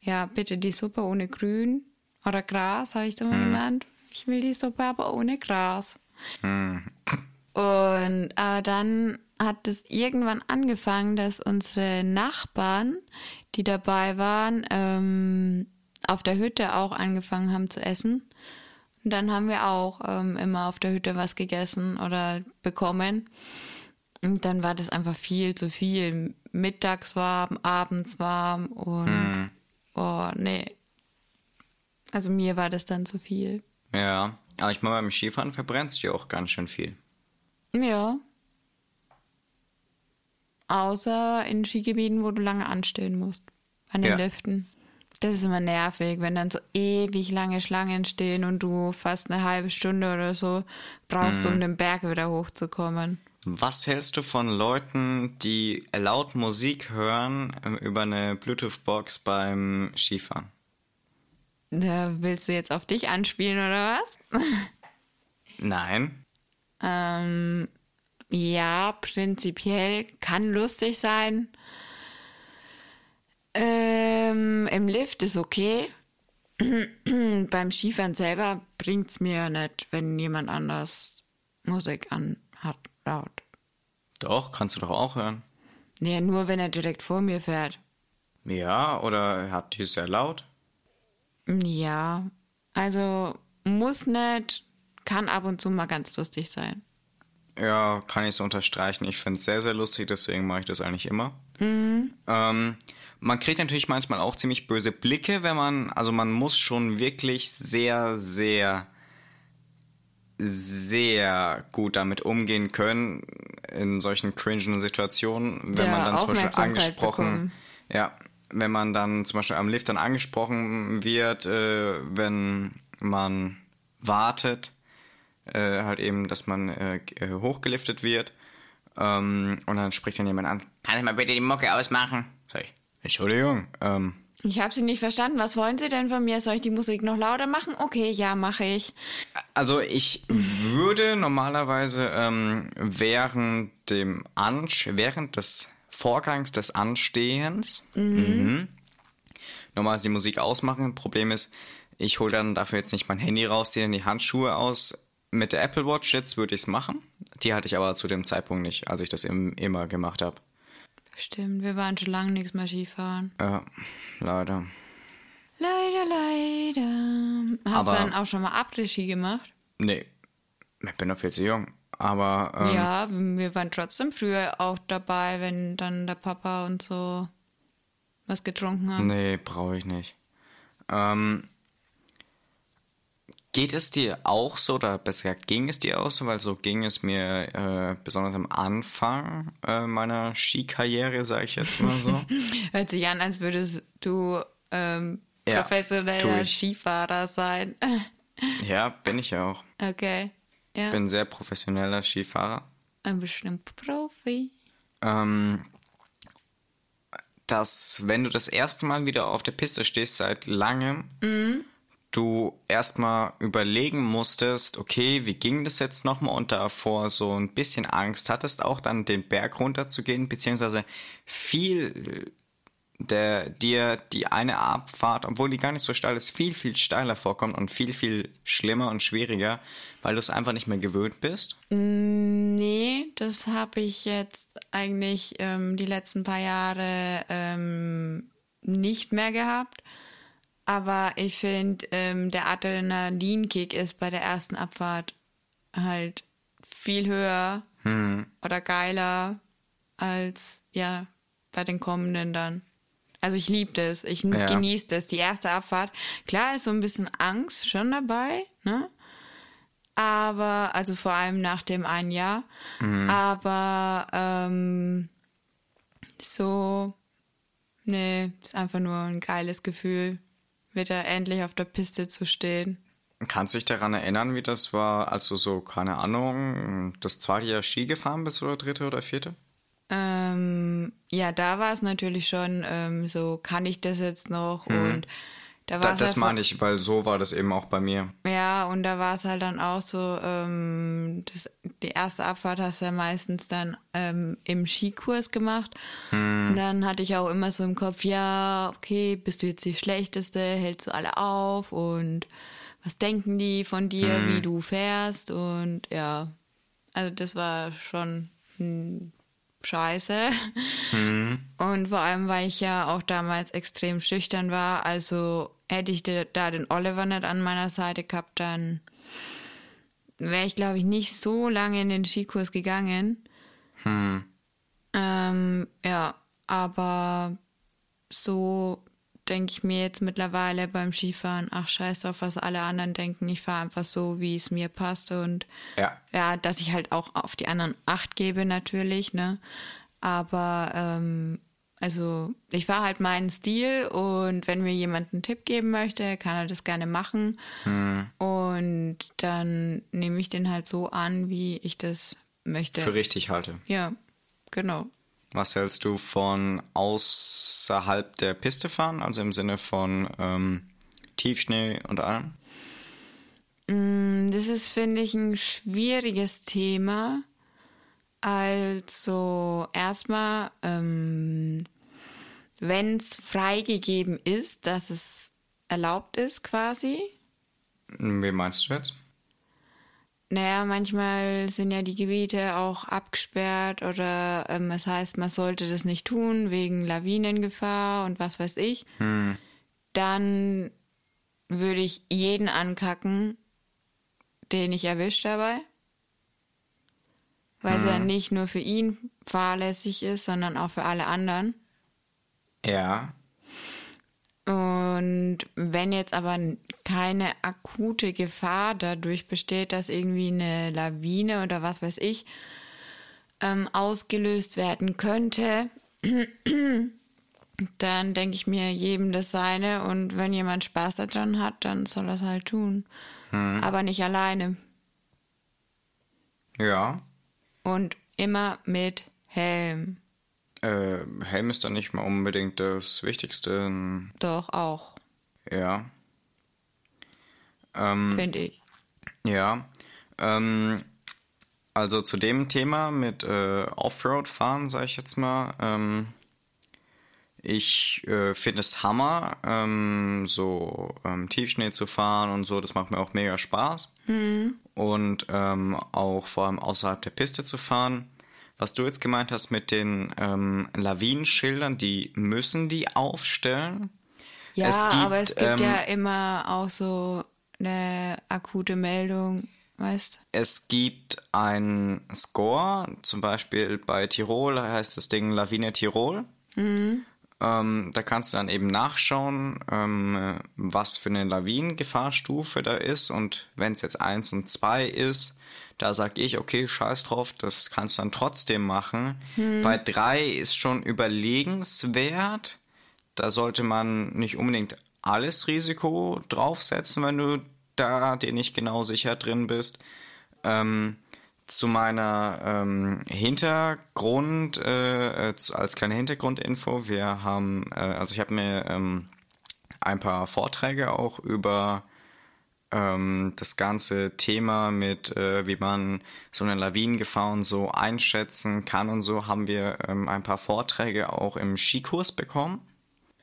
B: ja, bitte die Suppe ohne Grün oder Gras, habe ich es immer genannt. Ich will die Suppe aber ohne Gras. Und äh, dann hat es irgendwann angefangen, dass unsere Nachbarn, die dabei waren, ähm, auf der Hütte auch angefangen haben zu essen. Und dann haben wir auch ähm, immer auf der Hütte was gegessen oder bekommen. Und dann war das einfach viel zu viel. Mittags warm, abends warm und
A: Hm.
B: oh nee. Also mir war das dann zu viel.
A: Ja, aber ich meine, beim Skifahren verbrennst du ja auch ganz schön viel.
B: Ja. Außer in Skigebieten, wo du lange anstehen musst. An den
A: Ja.
B: Liften. Das ist immer nervig, wenn dann so ewig lange Schlangen stehen und du fast eine halbe Stunde oder so brauchst, um den Berg wieder hochzukommen.
A: Was hältst du von Leuten, die laut Musik hören ähm, über eine Bluetooth-Box beim Skifahren?
B: Da willst du jetzt auf dich anspielen oder was?
A: Nein.
B: Ähm, ja, prinzipiell kann lustig sein. Ähm, Im Lift ist okay. Beim Skifahren selber bringt's mir ja nicht, wenn jemand anders Musik anhat, laut.
A: Doch, kannst du doch auch hören.
B: Nee, nur wenn er direkt vor mir fährt.
A: Ja, oder hat die sehr laut?
B: Ja, also muss nicht, kann ab und zu mal ganz lustig sein.
A: Ja, kann ich so unterstreichen. Ich finde es sehr, sehr lustig, deswegen mache ich das eigentlich immer. Ähm, man kriegt natürlich manchmal auch ziemlich böse Blicke, wenn man, also man muss schon wirklich sehr, sehr, sehr gut damit umgehen können in solchen cringen Situationen, wenn
B: Ja,
A: man dann zum Beispiel angesprochen,
B: bekommen.
A: ja, wenn man dann zum Beispiel am Lift dann angesprochen wird, äh, wenn man wartet, äh, halt eben, dass man äh, äh, hochgeliftet wird. Ähm, und dann spricht dann jemand an, kann ich mal bitte die Mucke ausmachen? Sag ich, Entschuldigung, ähm,
B: Ich habe Sie nicht verstanden. Was wollen Sie denn von mir? Soll ich die Musik noch lauter machen? Okay, ja, mache ich.
A: Also ich würde normalerweise ähm, während dem Ansch während des Vorgangs des Anstehens mhm. normalerweise die Musik ausmachen. Problem ist, ich hole dann dafür jetzt nicht mein Handy raus, ziehe dann die Handschuhe aus. Mit der Apple Watch jetzt würde ich es machen. Die hatte ich aber zu dem Zeitpunkt nicht, als ich das im, immer gemacht habe.
B: Stimmt, wir waren schon lange nichts mehr Skifahren.
A: Ja, leider.
B: Leider, leider. Hast
A: Aber-
B: du dann auch schon mal Après-Ski gemacht?
A: Nee, ich bin noch viel zu jung. Aber ähm,
B: ja, wir waren trotzdem früher auch dabei, wenn dann der Papa und so was getrunken haben.
A: Nee, brauche ich nicht. Ähm, geht es dir auch so, oder besser ging es dir auch so, weil so ging es mir äh, besonders am Anfang äh, meiner Skikarriere, sage ich jetzt mal so.
B: Hört sich an, als würdest du ähm,
A: Ja,
B: professioneller. Skifahrer sein.
A: ja, bin ich ja auch.
B: Okay. Ja,
A: Bin sehr professioneller Skifahrer.
B: ein bestimmt Profi.
A: Ähm, dass, wenn du das erste Mal wieder auf der Piste stehst seit langem, du erstmal überlegen musstest, okay, wie ging das jetzt nochmal und davor so ein bisschen Angst hattest, auch dann den Berg runterzugehen, beziehungsweise viel der dir die eine Abfahrt, obwohl die gar nicht so steil ist, viel, viel steiler vorkommt und viel, viel schlimmer und schwieriger, weil du es einfach nicht mehr gewöhnt bist.
B: Nee, das habe ich jetzt eigentlich ähm, die letzten paar Jahre ähm, nicht mehr gehabt. Aber ich finde, ähm, der Adrenalinkick ist bei der ersten Abfahrt halt viel höher oder geiler als ja bei den kommenden dann. Also ich liebe das, ich
A: Ja.
B: genieße das. Die erste Abfahrt, klar ist so ein bisschen Angst schon dabei, ne? Aber, also vor allem nach dem einen Jahr. Aber ähm, so, nee, ist einfach nur ein geiles Gefühl, wieder endlich auf der Piste zu stehen.
A: Kannst du dich daran erinnern, wie das war, als du so, keine Ahnung, das zweite Jahr Ski gefahren bist oder dritte oder vierte?
B: Ähm, ja, da war es natürlich schon ähm, so, kann ich das jetzt noch? Und da war
A: Da, das
B: halt
A: meine ich, weil so war das eben auch bei mir.
B: Ja, und da war es halt dann auch so, ähm, das, die erste Abfahrt hast du ja meistens dann ähm, im Skikurs gemacht. Und dann hatte ich auch immer so im Kopf, ja, okay, bist du jetzt die Schlechteste, hältst du alle auf und was denken die von dir, wie du fährst und ja, also das war schon ein scheiße. Mhm. Und vor allem, weil ich ja auch damals extrem schüchtern war. Also hätte ich da den Oliver nicht an meiner Seite gehabt, dann wäre ich, glaube ich, nicht so lange in den Skikurs gegangen. Hm. Ähm, ja, aber so denke ich mir jetzt mittlerweile beim Skifahren, ach scheiß drauf, was alle anderen denken. Ich fahre einfach so, wie es mir passt und ja. ja, dass ich halt auch auf die anderen Acht gebe natürlich, ne? Aber ähm, also ich fahre halt meinen Stil und wenn mir jemand einen Tipp geben möchte, kann er das gerne machen. Hm. Und dann nehme ich den halt so an, wie ich das möchte.
A: Für richtig halte.
B: Ja, genau.
A: Was hältst du von außerhalb der Piste fahren, also im Sinne von ähm, Tiefschnee und allem?
B: Mm, das ist, finde ich, ein schwieriges Thema. Also erstmal, ähm, wenn es freigegeben ist, dass es erlaubt ist quasi.
A: Wie meinst du jetzt?
B: Naja, manchmal sind ja die Gebiete auch abgesperrt oder ähm, das heißt, man sollte das nicht tun wegen Lawinengefahr und was weiß ich. Hm. Dann würde ich jeden ankacken, den ich erwische dabei. Weil hm. es ja hm. nicht nur für ihn fahrlässig ist, sondern auch für alle anderen.
A: Ja.
B: Und wenn jetzt aber keine akute Gefahr dadurch besteht, dass irgendwie eine Lawine oder was weiß ich ähm, ausgelöst werden könnte, dann denke ich mir jedem das seine und wenn jemand Spaß daran hat, dann soll er es halt tun. Hm. Aber nicht alleine.
A: Ja.
B: Und immer mit Helm.
A: Äh, Helm ist dann nicht mal unbedingt das Wichtigste.
B: Doch, auch.
A: Ja.
B: Ähm, Finde ich.
A: Ja. Ähm, also zu dem Thema mit äh, Offroad-Fahren, sage ich jetzt mal. Ähm, ich äh, finde es Hammer, ähm, so ähm, Tiefschnee zu fahren und so. Das macht mir auch mega Spaß. Mhm. Und ähm, auch vor allem außerhalb der Piste zu fahren. Was du jetzt gemeint hast mit den ähm, Lawinenschildern, die müssen die aufstellen.
B: Ja, es gibt, aber es gibt ähm, ja immer auch so eine akute Meldung, weißt
A: Es gibt einen Score, zum Beispiel bei Tirol heißt das Ding Lawine Tirol. Mhm. Ähm, da kannst du dann eben nachschauen, ähm, was für eine Lawinengefahrstufe da ist. Und wenn es jetzt 1 und 2 ist, da sage ich, okay, scheiß drauf, das kannst du dann trotzdem machen. Hm. Bei drei ist schon überlegenswert. Da sollte man nicht unbedingt alles Risiko draufsetzen, wenn du da dir nicht genau sicher drin bist. Ähm, zu meiner ähm, Hintergrund, äh, als kleine Hintergrundinfo, wir haben, äh, also ich habe mir ähm, ein paar Vorträge auch über ähm, das ganze Thema mit, äh, wie man so eine Lawinengefahr und so einschätzen kann und so, haben wir ähm, ein paar Vorträge auch im Skikurs bekommen.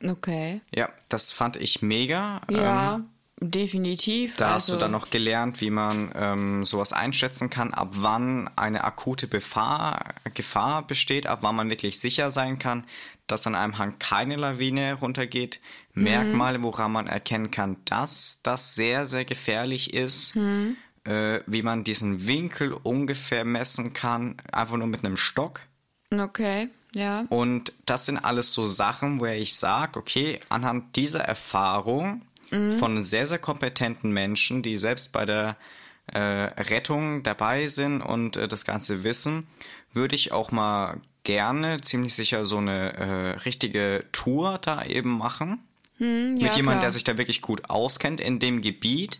B: Okay.
A: Ja, das fand ich mega.
B: Ja. Ähm, Definitiv.
A: Da also, hast du also dann noch gelernt, wie man ähm, sowas einschätzen kann, ab wann eine akute Befahr, Gefahr besteht, ab wann man wirklich sicher sein kann, dass an einem Hang keine Lawine runtergeht. Mhm. Merkmale, woran man erkennen kann, dass das sehr, sehr gefährlich ist. Mhm. Äh, wie man diesen Winkel ungefähr messen kann, einfach nur mit einem Stock.
B: Okay, ja.
A: Und das sind alles so Sachen, wo ich sage, okay, anhand dieser Erfahrung mhm. von sehr, sehr kompetenten Menschen, die selbst bei der äh, Rettung dabei sind und äh, das Ganze wissen, würde ich auch mal gerne ziemlich sicher so eine äh, richtige Tour da eben machen. Hm, ja, mit jemandem, der sich da wirklich gut auskennt in dem Gebiet.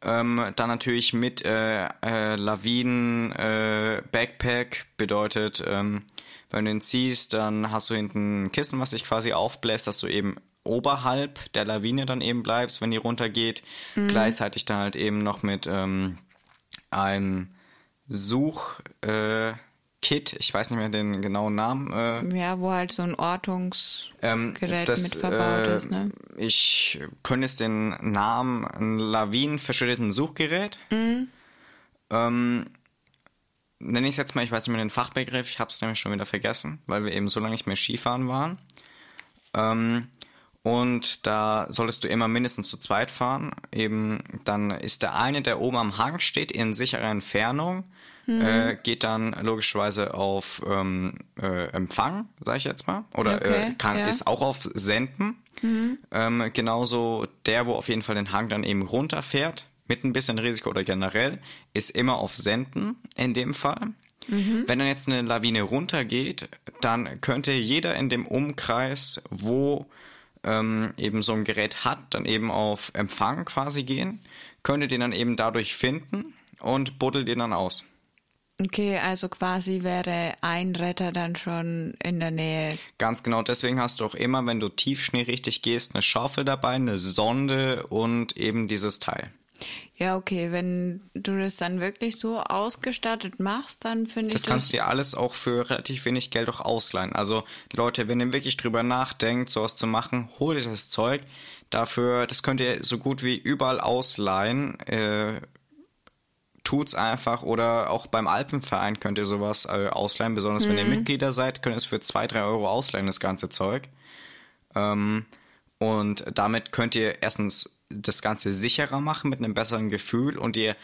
A: Ähm, dann natürlich mit äh, äh, Lawinen, äh, Backpack bedeutet, ähm, wenn du ihn ziehst, dann hast du hinten ein Kissen, was sich quasi aufbläst, dass du eben oberhalb der Lawine dann eben bleibst, wenn die runtergeht. Mhm. Gleichzeitig dann halt eben noch mit ähm, einem Suchkit, äh, ich weiß nicht mehr den genauen Namen.
B: Äh, ja, wo halt so ein Ortungsgerät ähm, das, mit verbaut äh, ist, ne?
A: Ich könnte jetzt den Namen, ein lawinenverschütteten Suchgerät. Mhm. Ähm, nenne ich es jetzt mal, ich weiß nicht mehr den Fachbegriff, ich habe es nämlich schon wieder vergessen, weil wir eben so lange nicht mehr Skifahren waren. Ähm, und da solltest du immer mindestens zu zweit fahren. Eben dann ist der eine, der oben am Hang steht, in sicherer Entfernung, mhm. äh, geht dann logischerweise auf ähm, äh, Empfang, sage ich jetzt mal, oder okay, äh, kann, ja. ist auch auf Senden. Mhm. Ähm, genauso der, wo auf jeden Fall den Hang dann eben runterfährt, mit ein bisschen Risiko oder generell, ist immer auf Senden in dem Fall. Mhm. Wenn dann jetzt eine Lawine runtergeht, dann könnte jeder in dem Umkreis, wo ähm, eben so ein Gerät hat, dann eben auf Empfang quasi gehen, könnte den dann eben dadurch finden und buddelt den dann aus.
B: Okay, also quasi wäre ein Retter dann schon in der Nähe.
A: Ganz genau, deswegen hast du auch immer, wenn du Tiefschnee richtig gehst, eine Schaufel dabei, eine Sonde und eben dieses Teil.
B: Ja, okay, wenn du das dann wirklich so ausgestattet machst, dann finde ich
A: das. Das kannst du dir alles auch für relativ wenig Geld auch ausleihen. Also, Leute, wenn ihr wirklich drüber nachdenkt, sowas zu machen, hol dir das Zeug. Dafür, das könnt ihr so gut wie überall ausleihen. Äh, tut's einfach oder auch beim Alpenverein könnt ihr sowas äh, ausleihen, besonders mhm. wenn ihr mhm. Mitglieder seid, könnt ihr es für zwei, drei Euro ausleihen, das ganze Zeug. Ähm, und damit könnt ihr erstens das Ganze sicherer machen mit einem besseren Gefühl und ihr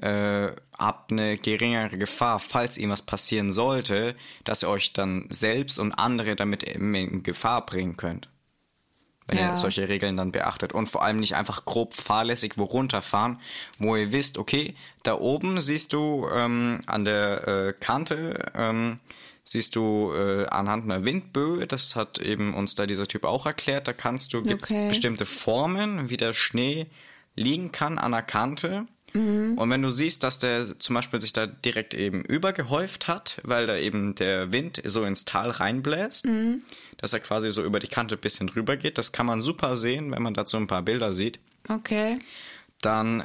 A: äh, habt eine geringere Gefahr, falls ihm was passieren sollte, dass ihr euch dann selbst und andere damit in Gefahr bringen könnt. Wenn ja. ihr solche Regeln dann beachtet. Und vor allem nicht einfach grob fahrlässig wo runterfahren, wo ihr wisst, okay, da oben siehst du ähm, an der äh, Kante ähm, siehst du äh, anhand einer Windböe, das hat eben uns da dieser Typ auch erklärt, da kannst du, gibt es okay. bestimmte Formen, wie der Schnee liegen kann an der Kante. Mhm. Und wenn du siehst, dass der zum Beispiel sich da direkt eben übergehäuft hat, weil da eben der Wind so ins Tal reinbläst, mhm. dass er quasi so über die Kante ein bisschen drüber geht, das kann man super sehen, wenn man dazu ein paar Bilder sieht.
B: Okay.
A: Dann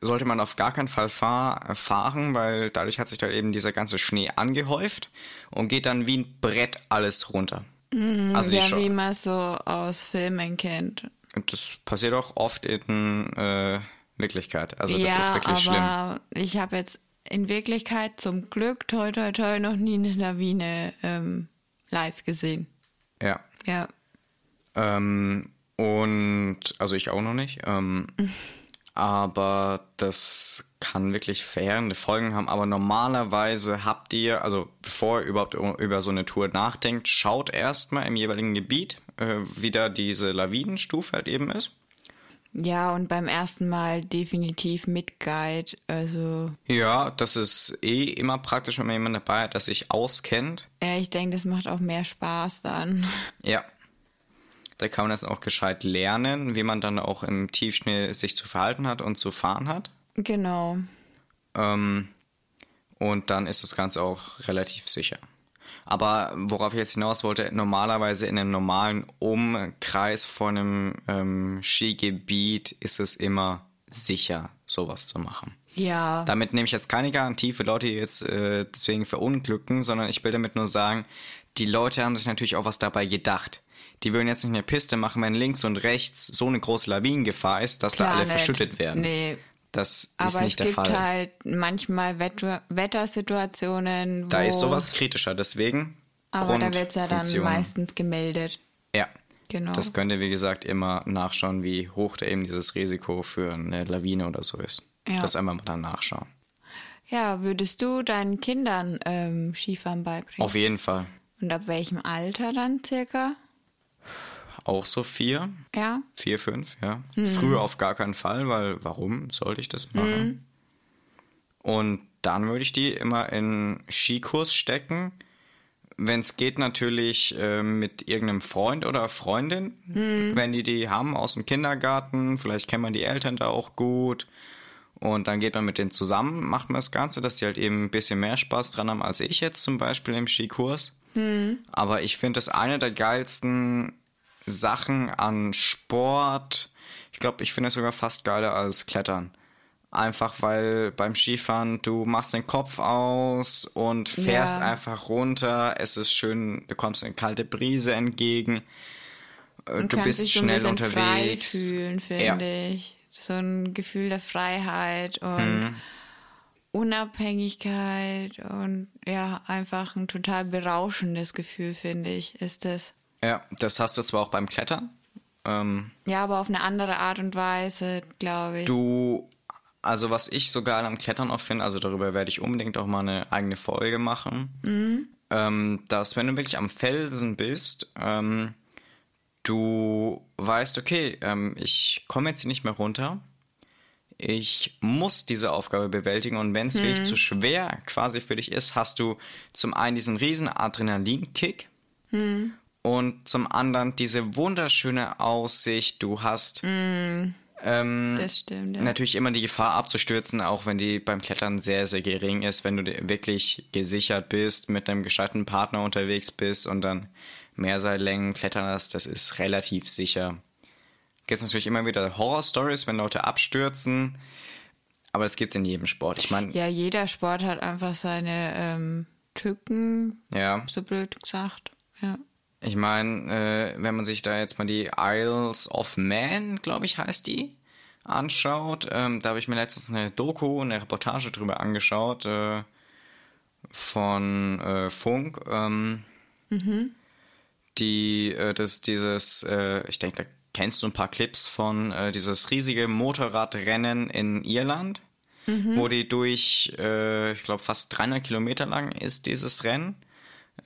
A: sollte man auf gar keinen Fall fahr fahren, weil dadurch hat sich da eben dieser ganze Schnee angehäuft und geht dann wie ein Brett alles runter.
B: Mhm, also ja, wie man so aus Filmen kennt.
A: Und das passiert auch oft in äh, Wirklichkeit. Also das ja, ist wirklich aber
B: schlimm. Ich habe jetzt in Wirklichkeit zum Glück toi toi toi noch nie eine Lawine ähm, live gesehen.
A: Ja.
B: Ja.
A: Ähm, und also ich auch noch nicht. Ähm, aber das kann wirklich verheerende Folgen haben. Aber normalerweise habt ihr, also bevor ihr überhaupt über so eine Tour nachdenkt, schaut erstmal im jeweiligen Gebiet, äh, wie da diese Lawinenstufe halt eben ist.
B: Ja, und beim ersten Mal definitiv mit Guide, also.
A: Ja, das ist eh immer praktisch, wenn man jemanden dabei hat, der sich auskennt.
B: Ja, ich denke, das macht auch mehr Spaß dann.
A: Ja, da kann man das auch gescheit lernen, wie man dann auch im Tiefschnee sich zu verhalten hat und zu fahren hat.
B: Genau.
A: Ähm, und dann ist das Ganze auch relativ sicher. Aber worauf ich jetzt hinaus wollte, normalerweise in einem normalen Umkreis von einem ähm, Skigebiet ist es immer sicher, sowas zu machen.
B: Ja.
A: Damit nehme ich jetzt keine Garantie für Leute, die jetzt äh, deswegen verunglücken, sondern ich will damit nur sagen, die Leute haben sich natürlich auch was dabei gedacht die würden jetzt nicht eine Piste machen, wenn links und rechts so eine große Lawinengefahr ist, dass Klar da alle nicht. verschüttet werden. Nee. Das
B: Aber
A: ist nicht der Fall.
B: Aber es gibt halt manchmal Wetter Wettersituationen,
A: Da ist sowas kritischer, deswegen.
B: Aber da wird es ja dann meistens gemeldet.
A: Ja. Genau. Das könnt ihr, wie gesagt, immer nachschauen, wie hoch da eben dieses Risiko für eine Lawine oder so ist. Ja. Das einmal mal dann nachschauen.
B: Ja, würdest du deinen Kindern ähm, Skifahren beibringen?
A: Auf jeden Fall.
B: Und ab welchem Alter dann circa?
A: Auch so vier.
B: Ja.
A: Vier, fünf, ja. Mhm. Früher auf gar keinen Fall, weil warum sollte ich das machen? Mhm. Und dann würde ich die immer in Skikurs stecken. Wenn es geht, natürlich äh, mit irgendeinem Freund oder Freundin. Mhm. Wenn die die haben aus dem Kindergarten, vielleicht kennt man die Eltern da auch gut. Und dann geht man mit denen zusammen, macht man das Ganze, dass sie halt eben ein bisschen mehr Spaß dran haben als ich jetzt zum Beispiel im Skikurs. Mhm. Aber ich finde das eine der geilsten Sachen an Sport. Ich glaube, ich finde es sogar fast geiler als Klettern. Einfach weil beim Skifahren du machst den Kopf aus und fährst ja. einfach runter. Es ist schön, du kommst eine kalte Brise entgegen. Äh, und du bist schnell so unterwegs. Frei
B: fühlen, finde ja. ich. So ein Gefühl der Freiheit und hm. Unabhängigkeit und ja, einfach ein total berauschendes Gefühl, finde ich, ist es.
A: Ja, das hast du zwar auch beim Klettern. Ähm,
B: Ja, aber auf eine andere Art und Weise, glaube ich.
A: du, also was ich so geil am Klettern auch finde, also darüber werde ich unbedingt auch mal eine eigene Folge machen, ähm, dass wenn du wirklich am Felsen bist, ähm, du weißt, okay, ähm, ich komme jetzt hier nicht mehr runter. Ich muss diese Aufgabe bewältigen und wenn es wirklich zu schwer quasi für dich ist, hast du zum einen diesen riesen Adrenalinkick und zum anderen diese wunderschöne Aussicht. Du hast ähm,
B: das stimmt, ja.
A: natürlich immer die Gefahr abzustürzen, auch wenn die beim Klettern sehr, sehr gering ist, wenn du wirklich gesichert bist, mit einem gescheiten Partner unterwegs bist und dann Mehrseillängen klettern hast, das ist relativ sicher. Gibt es natürlich immer wieder Horror-Stories, wenn Leute abstürzen, aber das gibt's in jedem Sport. Ich meine,
B: Ja, jeder Sport hat einfach seine ähm, Tücken,
A: ja,
B: so blöd gesagt. Ja.
A: Ich meine, äh, wenn man sich da jetzt mal die Isles of Man, glaube ich, heißt die, anschaut, ähm, da habe ich mir letztens eine Doku, eine Reportage drüber angeschaut, äh, von äh, Funk, ähm, die äh, das dieses, äh, ich denke, da kennst du ein paar Clips von äh, dieses riesige Motorradrennen in Irland, wo die durch, ich glaube, fast 300 Kilometer lang ist dieses Rennen,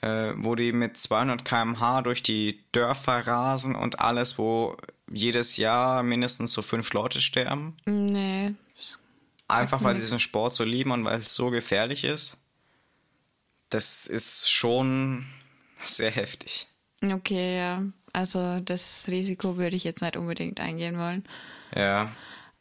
A: äh, wo die mit 200 km/h durch die Dörfer rasen und alles, wo jedes Jahr mindestens so fünf Leute sterben.
B: Nee.
A: Einfach weil sie diesen Sport so lieben und weil es so gefährlich ist. Das ist schon sehr heftig.
B: Okay, ja. Also das Risiko würde ich jetzt nicht unbedingt eingehen wollen.
A: Ja.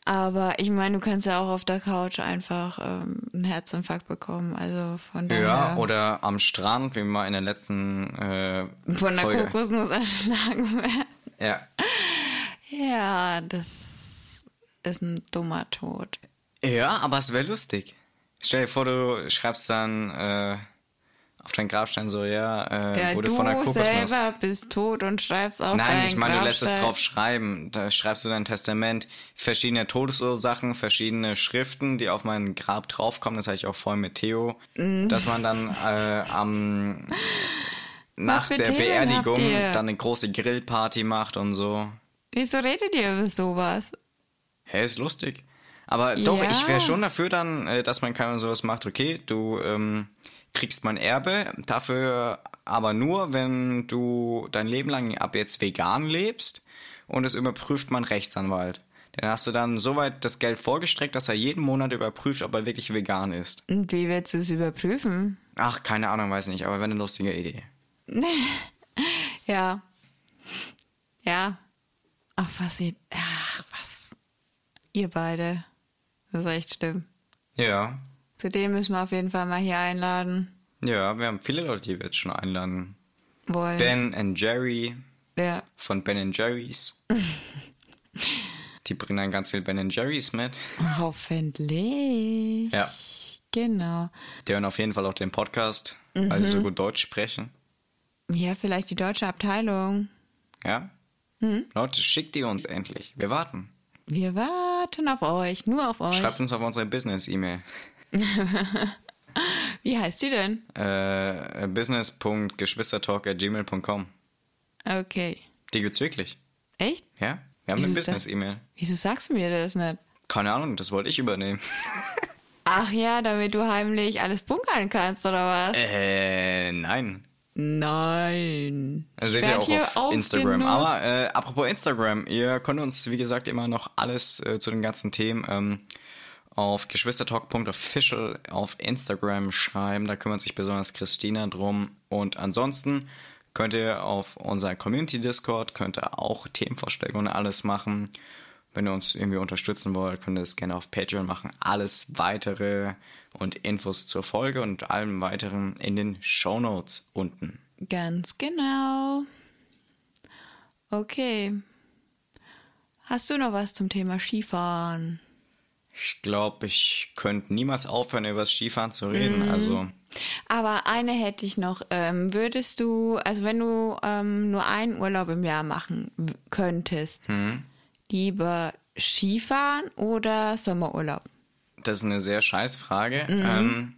B: Aber ich meine, du kannst ja auch auf der Couch einfach ähm, einen Herzinfarkt bekommen. Also von daher.
A: Ja, oder am Strand, wie wir in der letzten äh,
B: von der
A: Folge.
B: Kokosnuss erschlagen werden.
A: Ja.
B: Ja, das ist ein dummer Tod.
A: ja, aber es wäre lustig. Stell dir vor, du schreibst dann äh, auf deinen Grabstein so, ja, äh,
B: Ja,
A: wurde
B: du
A: von der Kokosnuss.
B: selber bist tot und schreibst auf
A: Nein,
B: deinen
A: ich meine, du lässt es drauf schreiben. Da schreibst du dein Testament, verschiedene Todesursachen, verschiedene Schriften, die auf mein Grab draufkommen. Das habe ich auch vorhin mit Theo,
B: Mhm.
A: dass man dann äh, am nach der
B: Themen
A: Beerdigung dann eine große Grillparty macht und so.
B: Wieso redet ihr über sowas?
A: Hey, ist lustig. Aber doch,
B: Ja.
A: ich wäre schon dafür dann, äh, dass man keine sowas macht. Okay, du ähm, kriegst mein Erbe, dafür aber nur, wenn du dein Leben lang ab jetzt vegan lebst und es überprüft mein Rechtsanwalt. Dann hast du dann soweit das Geld vorgestreckt, dass er jeden Monat überprüft, ob er wirklich vegan ist.
B: Und wie willst du es überprüfen?
A: Ach, keine Ahnung, weiß nicht, aber wäre eine lustige Idee.
B: Ja. Ja. Ach, was ihr. Ach, was. Ihr beide. Das ist echt schlimm.
A: Ja,
B: Zu dem müssen wir auf jeden Fall mal hier einladen
A: ja, wir haben viele Leute, die wir jetzt schon einladen.
B: wollen.
A: Ben and Jerry
B: Ja.
A: von Ben Jerry's. Die bringen dann ganz viel Ben Jerry's mit.
B: Hoffentlich.
A: Ja.
B: Genau.
A: Die hören auf jeden Fall auch den Podcast, weil sie so gut Deutsch sprechen.
B: Ja, vielleicht die deutsche Abteilung.
A: Ja? Leute, schickt die uns endlich. Wir warten.
B: Wir warten auf euch, nur auf euch.
A: Schreibt uns auf unsere Business-E-Mail.
B: Wie heißt die denn?
A: Äh, business.geschwistertalk.gmail.com.
B: Okay.
A: Die gibt's wirklich.
B: Echt?
A: Ja? Wir haben eine
B: Wieso das-
A: Business-E-Mail.
B: Wieso sagst du mir das nicht?
A: Keine Ahnung, das wollte ich übernehmen.
B: Ach ja, damit du heimlich alles bunkern kannst, oder was?
A: Äh, nein.
B: Nein.
A: Also
B: Ich
A: seht ihr auch
B: hier
A: auf Instagram. Aber äh, apropos Instagram, ihr könnt uns, wie gesagt, immer noch alles äh, zu den ganzen Themen ähm, auf geschwistertalk.official auf Instagram schreiben. Da kümmert sich besonders Christina drum. Und ansonsten könnt ihr auf unser Community Discord, könnt ihr auch Themenvorschläge und alles machen. Wenn ihr uns irgendwie unterstützen wollt, könnt ihr das gerne auf Patreon machen. Alles weitere und Infos zur Folge und allem weiteren in den Show Notes unten.
B: Ganz genau. Okay. Hast du noch was zum Thema Skifahren?
A: Ich glaube, ich könnte niemals aufhören, über das Skifahren zu reden. Also,
B: Aber eine hätte ich noch. Ähm, würdest du, also wenn du ähm, nur einen Urlaub im Jahr machen könntest, lieber Skifahren oder Sommerurlaub?
A: das ist eine sehr scheiß Frage. Ähm,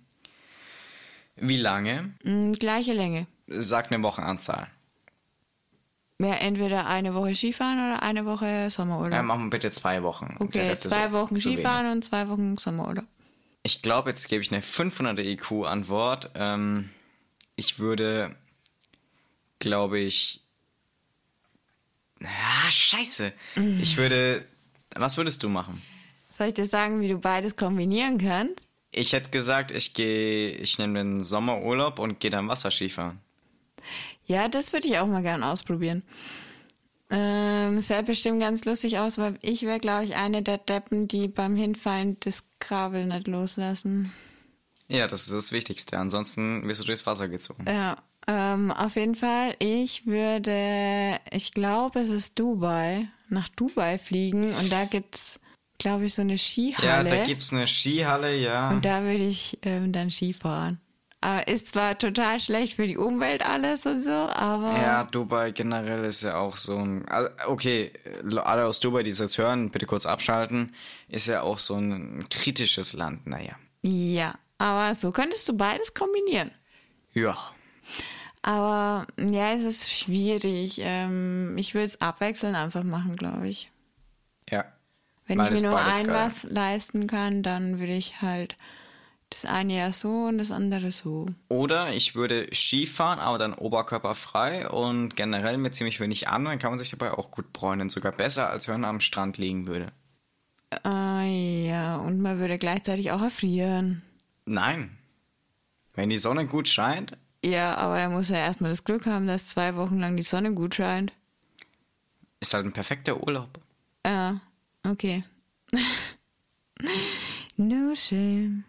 A: wie lange?
B: Mm, gleiche Länge.
A: Sag eine Wochenanzahl.
B: Ja, entweder eine Woche Skifahren oder eine Woche Sommerurlaub.
A: Ja, machen wir bitte zwei Wochen.
B: Okay, zwei
A: auch
B: Wochen Skifahren und zwei Wochen Sommerurlaub.
A: Ich glaube, jetzt gebe ich eine 500er IQ-Antwort. Ähm, ich würde, glaube ich. Ah, scheiße. Ich würde. Was würdest du machen?
B: Soll ich dir sagen, wie du beides kombinieren kannst?
A: Ich hätte gesagt, ich gehe, ich nehme den Sommerurlaub und gehe dann Wasserskifahren.
B: Ja, das würde ich auch mal gern ausprobieren. Ähm, es sähe bestimmt ganz lustig aus, weil ich wäre, glaube ich, eine der Deppen, die beim Hinfallen das Kabel nicht loslassen.
A: Ja, das ist das Wichtigste. Ansonsten wirst du durchs Wasser gezogen.
B: Ja, ähm, auf jeden Fall. Ich würde, ich glaube, es ist Dubai, nach Dubai fliegen und da gibt's, glaube ich, so eine
A: Ja,
B: Skihalle.
A: da gibt's eine Skihalle, ja.
B: und da würde ich ähm, dann Skifahren. Aber ist zwar total schlecht für die Umwelt alles und so, aber
A: Ja, Dubai generell ist ja auch so ein. Okay, alle aus Dubai, die es jetzt hören, bitte kurz abschalten. Ist ja auch so ein kritisches Land, naja.
B: ja. Aber so könntest du beides kombinieren.
A: Ja.
B: Aber ja, es ist schwierig. Ähm, ich würde es abwechseln einfach machen, glaube ich.
A: Ja.
B: Wenn ich mir nur ein
A: geil.
B: was leisten kann, dann würde ich halt das eine ja so und das andere so.
A: Oder ich würde Skifahren, aber dann oberkörperfrei und generell mit ziemlich wenig an, dann kann man sich dabei auch gut bräunen. Sogar besser, als wenn man am Strand liegen würde.
B: Äh, ja, und man würde gleichzeitig auch erfrieren.
A: Nein. Wenn die Sonne gut scheint,
B: Ja, aber da muss er erstmal das Glück haben, dass zwei Wochen lang die Sonne gut scheint.
A: ist halt ein perfekter Urlaub.
B: Ja, okay. no shame.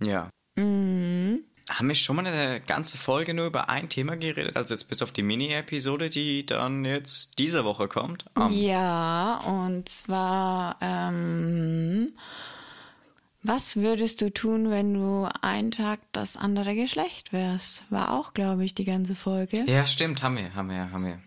A: Ja. Haben wir schon mal eine ganze Folge nur über ein Thema geredet? Also jetzt bis auf die Mini-Episode, die dann jetzt diese Woche kommt? Am-
B: Ja, und zwar, ähm, was würdest du tun, wenn du einen Tag das andere Geschlecht wärst? War auch, glaube ich, die ganze Folge.
A: Ja, stimmt, haben wir, haben wir, haben wir.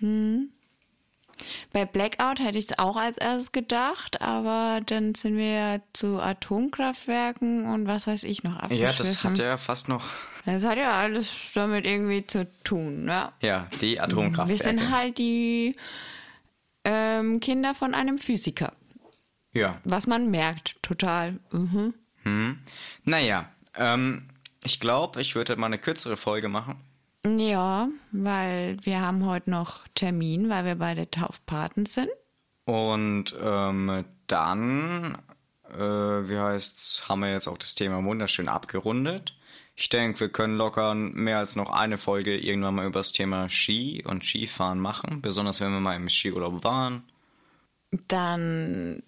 B: Bei Blackout hätte ich es auch als erstes gedacht, aber dann sind wir ja zu Atomkraftwerken und was weiß ich noch
A: Ja,
B: abgeschwiffen.
A: das hat ja fast noch.
B: Das hat ja alles damit irgendwie zu tun, ja.
A: Ja, die
B: Wir
A: Atomkraftwerke.
B: sind halt die ähm, Kinder von einem Physiker.
A: Ja.
B: Was man merkt, total. Mhm.
A: Naja, ähm, ich glaube, ich würde mal eine kürzere Folge machen.
B: Ja, weil wir haben heute noch Termin, weil wir beide Taufpaten sind.
A: Und ähm, dann, äh, wie heißt's, haben wir jetzt auch das Thema wunderschön abgerundet. Ich denke, wir können locker mehr als noch eine Folge irgendwann mal über das Thema Ski und Skifahren machen, besonders wenn wir mal im Skiurlaub waren.
B: Dann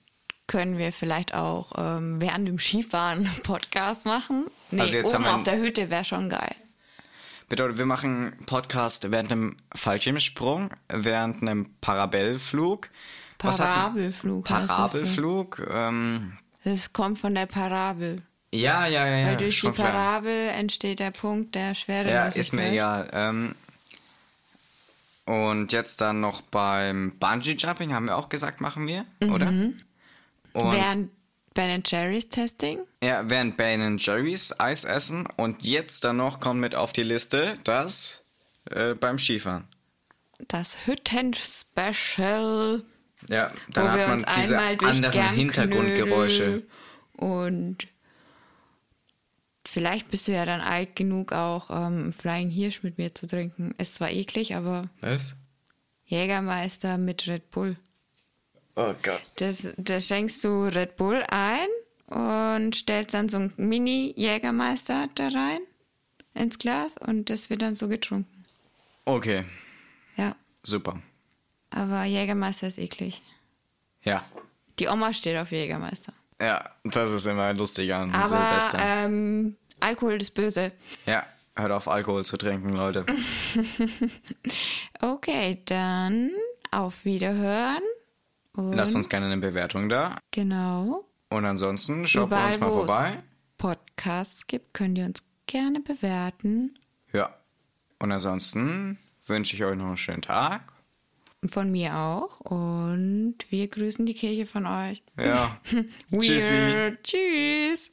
B: können wir vielleicht auch ähm, während dem Skifahren einen Podcast machen. Nee,
A: Also jetzt
B: oben
A: haben wir
B: auf der Hütte wäre schon geil.
A: Bedeutet, wir machen Podcast während einem Fallschirmsprung, während einem Parabellflug.
B: Parabelflug. so.
A: Parabelflug. Ähm,
B: Das kommt von der Parabel.
A: ja, ja, ja, ja.
B: Weil durch die
A: schon klar.
B: Parabel entsteht der Punkt der Schwere.
A: Ja, ist mir egal. Ähm, und jetzt dann noch beim Bungee Jumping haben wir auch gesagt, machen wir, oder? Und
B: Während Ben Jerry's Testing.
A: ja, während Ben Jerry's Eis essen und jetzt dann noch kommt mit auf die Liste das äh, beim Skifahren.
B: Das Hütten-Special.
A: Ja, dann
B: wo
A: hat
B: wir
A: man diese anderen Hintergrundgeräusche.
B: Und vielleicht bist du ja dann alt genug, auch ähm, Flying Hirsch mit mir zu trinken. Ist zwar eklig, aber
A: Was?
B: Jägermeister mit Red Bull.
A: Oh Gott.
B: Das, da schenkst du Red Bull ein und stellst dann so ein Mini-Jägermeister da rein ins Glas und das wird dann so getrunken.
A: Okay,
B: Ja,
A: super.
B: aber Jägermeister ist eklig.
A: Ja.
B: Die Oma steht auf Jägermeister.
A: Ja, das ist immer lustig an
B: Aber
A: Silvester.
B: ähm, Alkohol ist böse.
A: ja, hört auf Alkohol zu trinken, Leute.
B: Okay, dann auf Wiederhören. Und
A: Lasst uns gerne eine Bewertung da.
B: genau.
A: Und ansonsten schaut bei uns mal
B: wo es
A: vorbei.
B: Podcasts gibt, könnt ihr uns gerne bewerten.
A: Ja. Und ansonsten wünsche ich euch noch einen schönen Tag.
B: Von mir auch. Und wir grüßen die Kirche von euch.
A: Ja.
B: Weird. Tschüss.